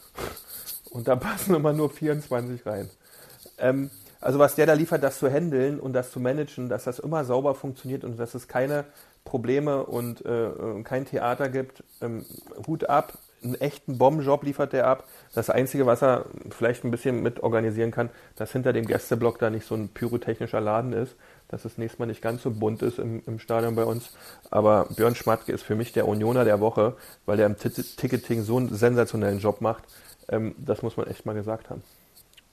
und da passen immer nur 24 rein. Ähm, also was der da liefert, das zu handeln und das zu managen, dass das immer sauber funktioniert und dass es keine Probleme und äh, kein Theater gibt, ähm, Hut ab. Einen echten Bombenjob liefert der ab. Das Einzige, was er vielleicht ein bisschen mit organisieren kann, dass hinter dem Gästeblock da nicht so ein pyrotechnischer Laden ist, dass es nächstes Mal nicht ganz so bunt ist im, im Stadion bei uns. Aber Björn Schmatke ist für mich der Unioner der Woche, weil der im T Ticketing so einen sensationellen Job macht. Ähm, das muss man echt mal gesagt haben.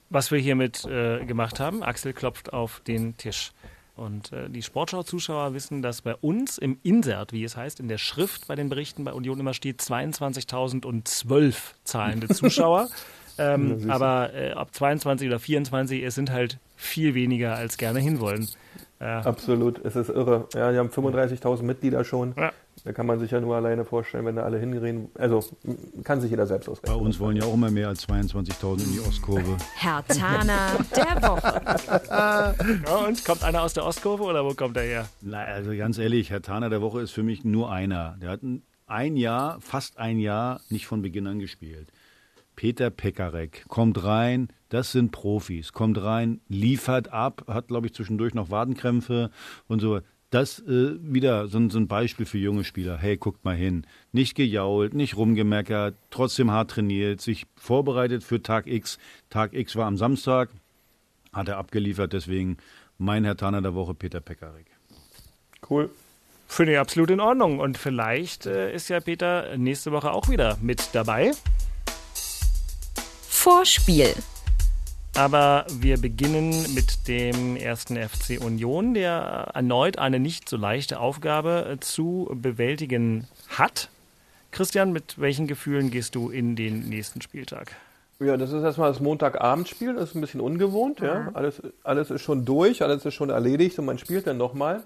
Was wir hiermit äh, gemacht haben, Axel klopft auf den Tisch. Und äh, die Sportschau-Zuschauer wissen, dass bei uns im Insert, wie es heißt, in der Schrift bei den Berichten bei Union immer steht 22.00012 zahlende Zuschauer. ähm, aber äh, ob 22 oder 24, es sind halt viel weniger als gerne hinwollen. Ja. Absolut, es ist irre. Ja, die haben 35.000 Mitglieder schon. Ja. Da kann man sich ja nur alleine vorstellen, wenn da alle hingehen. Also kann sich jeder selbst Bei ausrechnen. uns wollen ja auch immer mehr als 22.000 in die Ostkurve. Herr Tana der Woche. Ja, und kommt einer aus der Ostkurve oder wo kommt er her? Na, also ganz ehrlich, Herr Taner der Woche ist für mich nur einer. Der hat ein, ein Jahr, fast ein Jahr nicht von Beginn an gespielt. Peter Pekarek kommt rein, das sind Profis, kommt rein, liefert ab, hat, glaube ich, zwischendurch noch Wadenkrämpfe und so. Das äh, wieder so, ein- so ein Beispiel für junge Spieler. Hey, guckt mal hin. Nicht gejault, nicht rumgemeckert, trotzdem hart trainiert, sich vorbereitet für Tag X. Tag X war am Samstag, hat er abgeliefert, deswegen mein Herr Taner der Woche, Peter Pekarek. Cool. Finde ich absolut in Ordnung. Und vielleicht äh, ist ja Peter nächste Woche auch wieder mit dabei. Vorspiel. Aber wir beginnen mit dem ersten FC Union, der erneut eine nicht so leichte Aufgabe äh, zu bewältigen hat. Christian, mit welchen Gefühlen gehst du in den nächsten Spieltag? Ja, das ist erstmal das Montagabendspiel, das ist ein bisschen ungewohnt, ja. Alles, alles ist schon durch, alles ist schon erledigt und man spielt dann nochmal.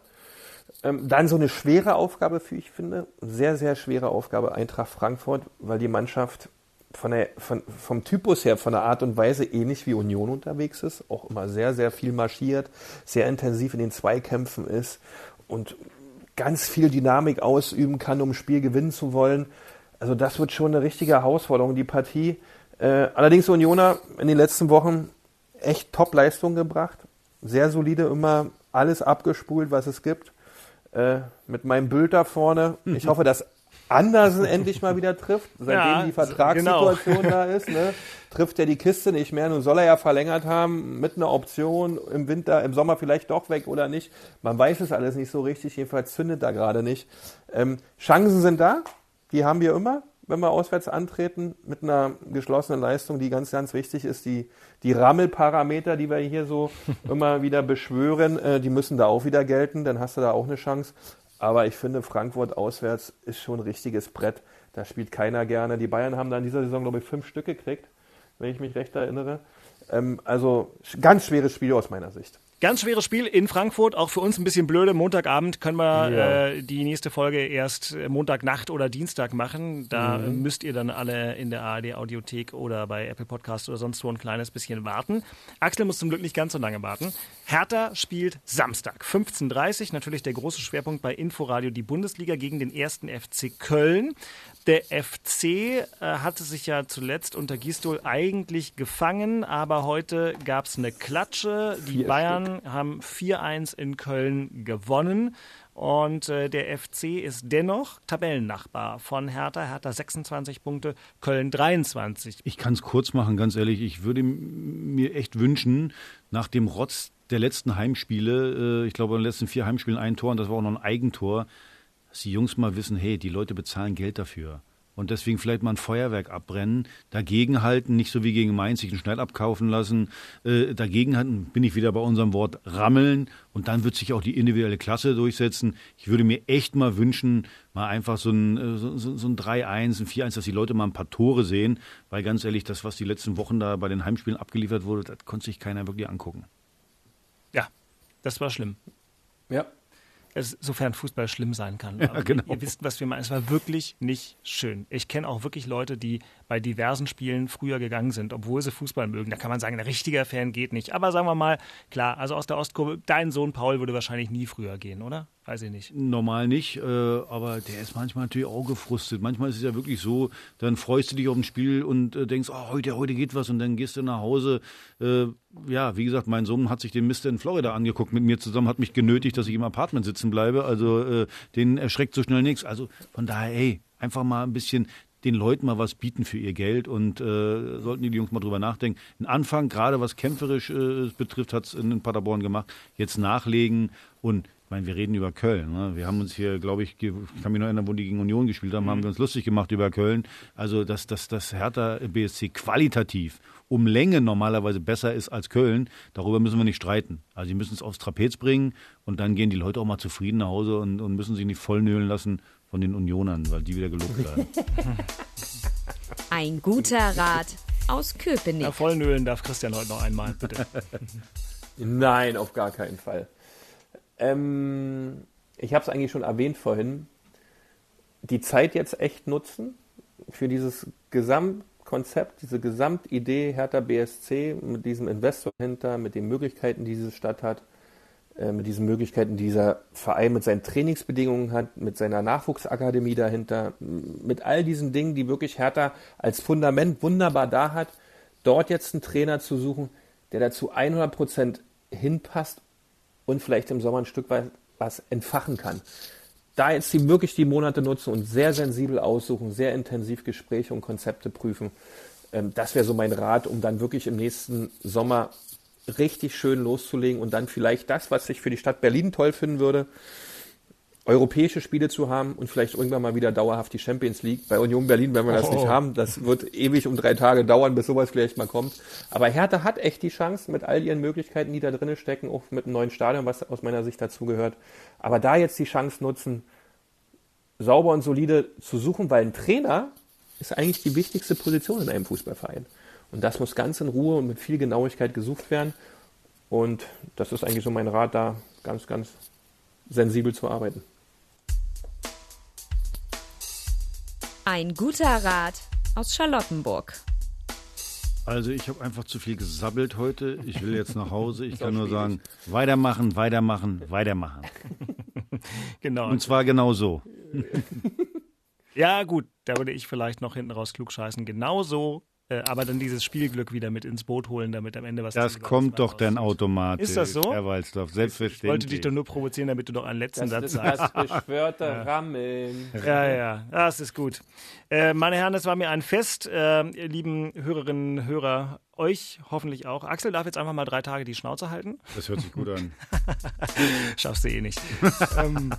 Ähm, dann so eine schwere Aufgabe, wie ich finde, sehr, sehr schwere Aufgabe Eintracht Frankfurt, weil die Mannschaft von der, von, vom Typus her, von der Art und Weise ähnlich wie Union unterwegs ist, auch immer sehr, sehr viel marschiert, sehr intensiv in den Zweikämpfen ist und ganz viel Dynamik ausüben kann, um ein Spiel gewinnen zu wollen. Also das wird schon eine richtige Herausforderung, die Partie. Äh, allerdings Unioner in den letzten Wochen echt Top-Leistung gebracht. Sehr solide, immer alles abgespult, was es gibt. Äh, mit meinem Bild da vorne. Ich hoffe, dass Andersen endlich mal wieder trifft, seitdem Ja, die Vertragssituation da ist. Ne? Trifft er die Kiste nicht mehr. Nun soll er ja verlängert haben mit einer Option im Winter, im Sommer vielleicht doch weg oder nicht. Man weiß es alles nicht so richtig. Jedenfalls zündet da gerade nicht. Ähm, Chancen sind da. Die haben wir immer, wenn wir auswärts antreten, mit einer geschlossenen Leistung, die ganz, ganz wichtig ist. Die, die Rammelparameter, die wir hier so immer wieder beschwören, äh, die müssen da auch wieder gelten. Dann hast du da auch eine Chance. Aber ich finde, Frankfurt auswärts ist schon ein richtiges Brett. Da spielt keiner gerne. Die Bayern haben da in dieser Saison, glaube ich, fünf Stück gekriegt, wenn ich mich recht erinnere. Ähm, also ganz schweres Spiel aus meiner Sicht. Ganz schweres Spiel in Frankfurt, auch für uns ein bisschen blöde. Montagabend können wir Ja. äh, die nächste Folge erst äh, Montagnacht oder Dienstag machen. Da Mhm. müsst ihr dann alle in der ARD Audiothek oder bei Apple Podcast oder sonst wo ein kleines bisschen warten. Axel muss zum Glück nicht ganz so lange warten. Hertha spielt Samstag, 15.30 Uhr. Natürlich der große Schwerpunkt bei Inforadio, die Bundesliga gegen den ersten FC Köln. Der FC äh, hatte sich ja zuletzt unter Gistol eigentlich gefangen, aber heute gab es eine Klatsche. Die Vier Bayern haben 4-1 in Köln gewonnen. Und äh, der FC ist dennoch Tabellennachbar von Hertha. Hertha 26 Punkte, Köln 23. Ich kann es kurz machen, ganz ehrlich. Ich würde mir echt wünschen, nach dem Rotz der letzten Heimspiele, äh, ich glaube, in den letzten vier Heimspielen ein Tor und das war auch noch ein Eigentor, dass die Jungs mal wissen, hey, die Leute bezahlen Geld dafür. Und deswegen vielleicht mal ein Feuerwerk abbrennen, dagegenhalten, nicht so wie gegen Mainz sich einen Schneid abkaufen lassen, äh, dagegenhalten, bin ich wieder bei unserem Wort rammeln und dann wird sich auch die individuelle Klasse durchsetzen. Ich würde mir echt mal wünschen, mal einfach so ein, äh, so, so ein 3-1, ein 4-1, dass die Leute mal ein paar Tore sehen, weil ganz ehrlich, das, was die letzten Wochen da bei den Heimspielen abgeliefert wurde, das konnte sich keiner wirklich angucken. Ja, das war schlimm. Ja, es, sofern Fußball schlimm sein kann. Ja, Aber genau. Ihr wisst, was wir meinen. Es war wirklich nicht schön. Ich kenne auch wirklich Leute, die bei diversen Spielen früher gegangen sind, obwohl sie Fußball mögen. Da kann man sagen, ein richtiger Fan geht nicht. Aber sagen wir mal, klar, also aus der Ostkurve, dein Sohn Paul würde wahrscheinlich nie früher gehen, oder? Weiß ich nicht. Normal nicht, äh, aber der ist manchmal natürlich auch gefrustet. Manchmal ist es ja wirklich so, dann freust du dich auf ein Spiel und äh, denkst, oh, heute, heute geht was und dann gehst du nach Hause. Äh, ja, wie gesagt, mein Sohn hat sich den Mister in Florida angeguckt mit mir zusammen, hat mich genötigt, dass ich im Apartment sitzen bleibe. Also den erschreckt so schnell nichts. Also von daher, ey, einfach mal ein bisschen den Leuten mal was bieten für ihr Geld und äh, sollten die Jungs mal drüber nachdenken. Ein Anfang, gerade was kämpferisch äh, betrifft, hat es in Paderborn gemacht. Jetzt nachlegen und meine, wir reden über Köln. Ne? Wir haben uns hier, glaube ich, ich kann mich noch erinnern, wo die gegen Union gespielt haben, haben wir uns lustig gemacht über Köln. Also, dass das, das Hertha BSC qualitativ um Länge normalerweise besser ist als Köln, darüber müssen wir nicht streiten. Also, die müssen es aufs Trapez bringen und dann gehen die Leute auch mal zufrieden nach Hause und, und müssen sich nicht vollnölen lassen von den Unionern, weil die wieder gelobt werden. Ein guter Rat aus Köpenick. Ja, vollnölen darf Christian heute noch einmal, bitte. Nein, auf gar keinen Fall. Ähm, ich habe es eigentlich schon erwähnt vorhin. Die Zeit jetzt echt nutzen für dieses Gesamtkonzept, diese Gesamtidee Hertha BSC mit diesem Investor hinter, mit den Möglichkeiten, die diese Stadt hat, äh, mit diesen Möglichkeiten, die dieser Verein mit seinen Trainingsbedingungen hat, mit seiner Nachwuchsakademie dahinter, mit all diesen Dingen, die wirklich Hertha als Fundament wunderbar da hat, dort jetzt einen Trainer zu suchen, der dazu 100% hinpasst und vielleicht im Sommer ein Stück weit was entfachen kann. Da jetzt die wirklich die Monate nutzen und sehr sensibel aussuchen, sehr intensiv Gespräche und Konzepte prüfen, ähm, das wäre so mein Rat, um dann wirklich im nächsten Sommer richtig schön loszulegen und dann vielleicht das, was ich für die Stadt Berlin toll finden würde, europäische Spiele zu haben und vielleicht irgendwann mal wieder dauerhaft die Champions League. Bei Union Berlin werden wir das Oh. nicht haben. Das wird ewig um drei Tage dauern, bis sowas vielleicht mal kommt. Aber Hertha hat echt die Chance mit all ihren Möglichkeiten, die da drinnen stecken, auch mit einem neuen Stadion, was aus meiner Sicht dazugehört. Aber da jetzt die Chance nutzen, sauber und solide zu suchen, weil ein Trainer ist eigentlich die wichtigste Position in einem Fußballverein. Und das muss ganz in Ruhe und mit viel Genauigkeit gesucht werden. Und das ist eigentlich so mein Rat, da ganz, ganz sensibel zu arbeiten. Ein guter Rat aus Charlottenburg. Also ich habe einfach zu viel gesabbelt heute. Ich will jetzt nach Hause. Ich kann nur sagen, weitermachen, weitermachen, weitermachen. Genau. Und zwar genau so. Ja, gut, da würde ich vielleicht noch hinten raus klug scheißen. Genauso, äh, aber dann dieses Spielglück wieder mit ins Boot holen, damit am Ende was Das kommt doch dann automatisch. Ist das so? Herr Walzdorf, Ich wollte selbstverständlich. dich doch nur provozieren, damit du doch einen letzten Das Satz ist sagst. das beschwörte Rammeln. Ja, ja, das ist gut. Äh, meine Herren, das war mir ein Fest. Äh, ihr lieben Hörerinnen, Hörer, euch hoffentlich auch. Axel darf jetzt einfach mal drei Tage die Schnauze halten. Das hört sich gut an. Schaffst du eh nicht. ähm,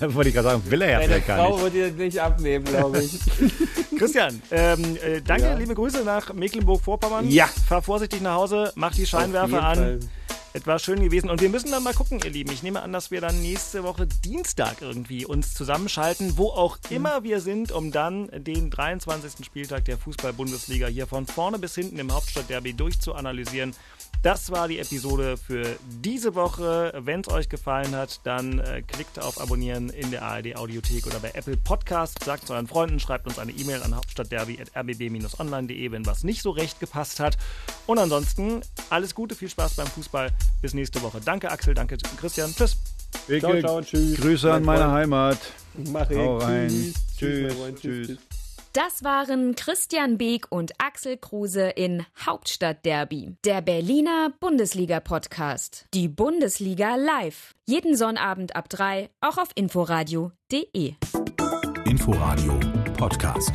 Wollte ich gerade sagen, will er ja Deine vielleicht gar Frau nicht. wird dir das nicht abnehmen, glaube ich. Christian, ähm, äh, danke, Ja. liebe Grüße nach Mecklenburg-Vorpommern. Ja. Fahr vorsichtig nach Hause, mach die Scheinwerfer an. Fall. Es war schön gewesen und wir müssen dann mal gucken, ihr Lieben. Ich nehme an, dass wir dann nächste Woche Dienstag irgendwie uns zusammenschalten, wo auch immer wir sind, um dann den 23. Spieltag der Fußball-Bundesliga hier von vorne bis hinten im Hauptstadtderby durchzuanalysieren. Das war die Episode für diese Woche. Wenn es euch gefallen hat, dann äh, klickt auf Abonnieren in der ARD Audiothek oder bei Apple Podcasts. Sagt es euren Freunden, schreibt uns eine E-Mail an hauptstadtderby.rbb-online.de, wenn was nicht so recht gepasst hat. Und ansonsten alles Gute, viel Spaß beim Fußball. Bis nächste Woche. Danke Axel, danke Christian. Tschüss. Ciao, ciao, tschüss. Grüße an Mein meine Freund. Heimat. Mach ich. Hau rein. Tschüss. Tschüss. Tschüss. Das waren Christian Beek und Axel Kruse in Hauptstadtderby, der Berliner Bundesliga-Podcast. Die Bundesliga live. Jeden Sonnabend ab 3, auch auf inforadio.de. Inforadio Podcast.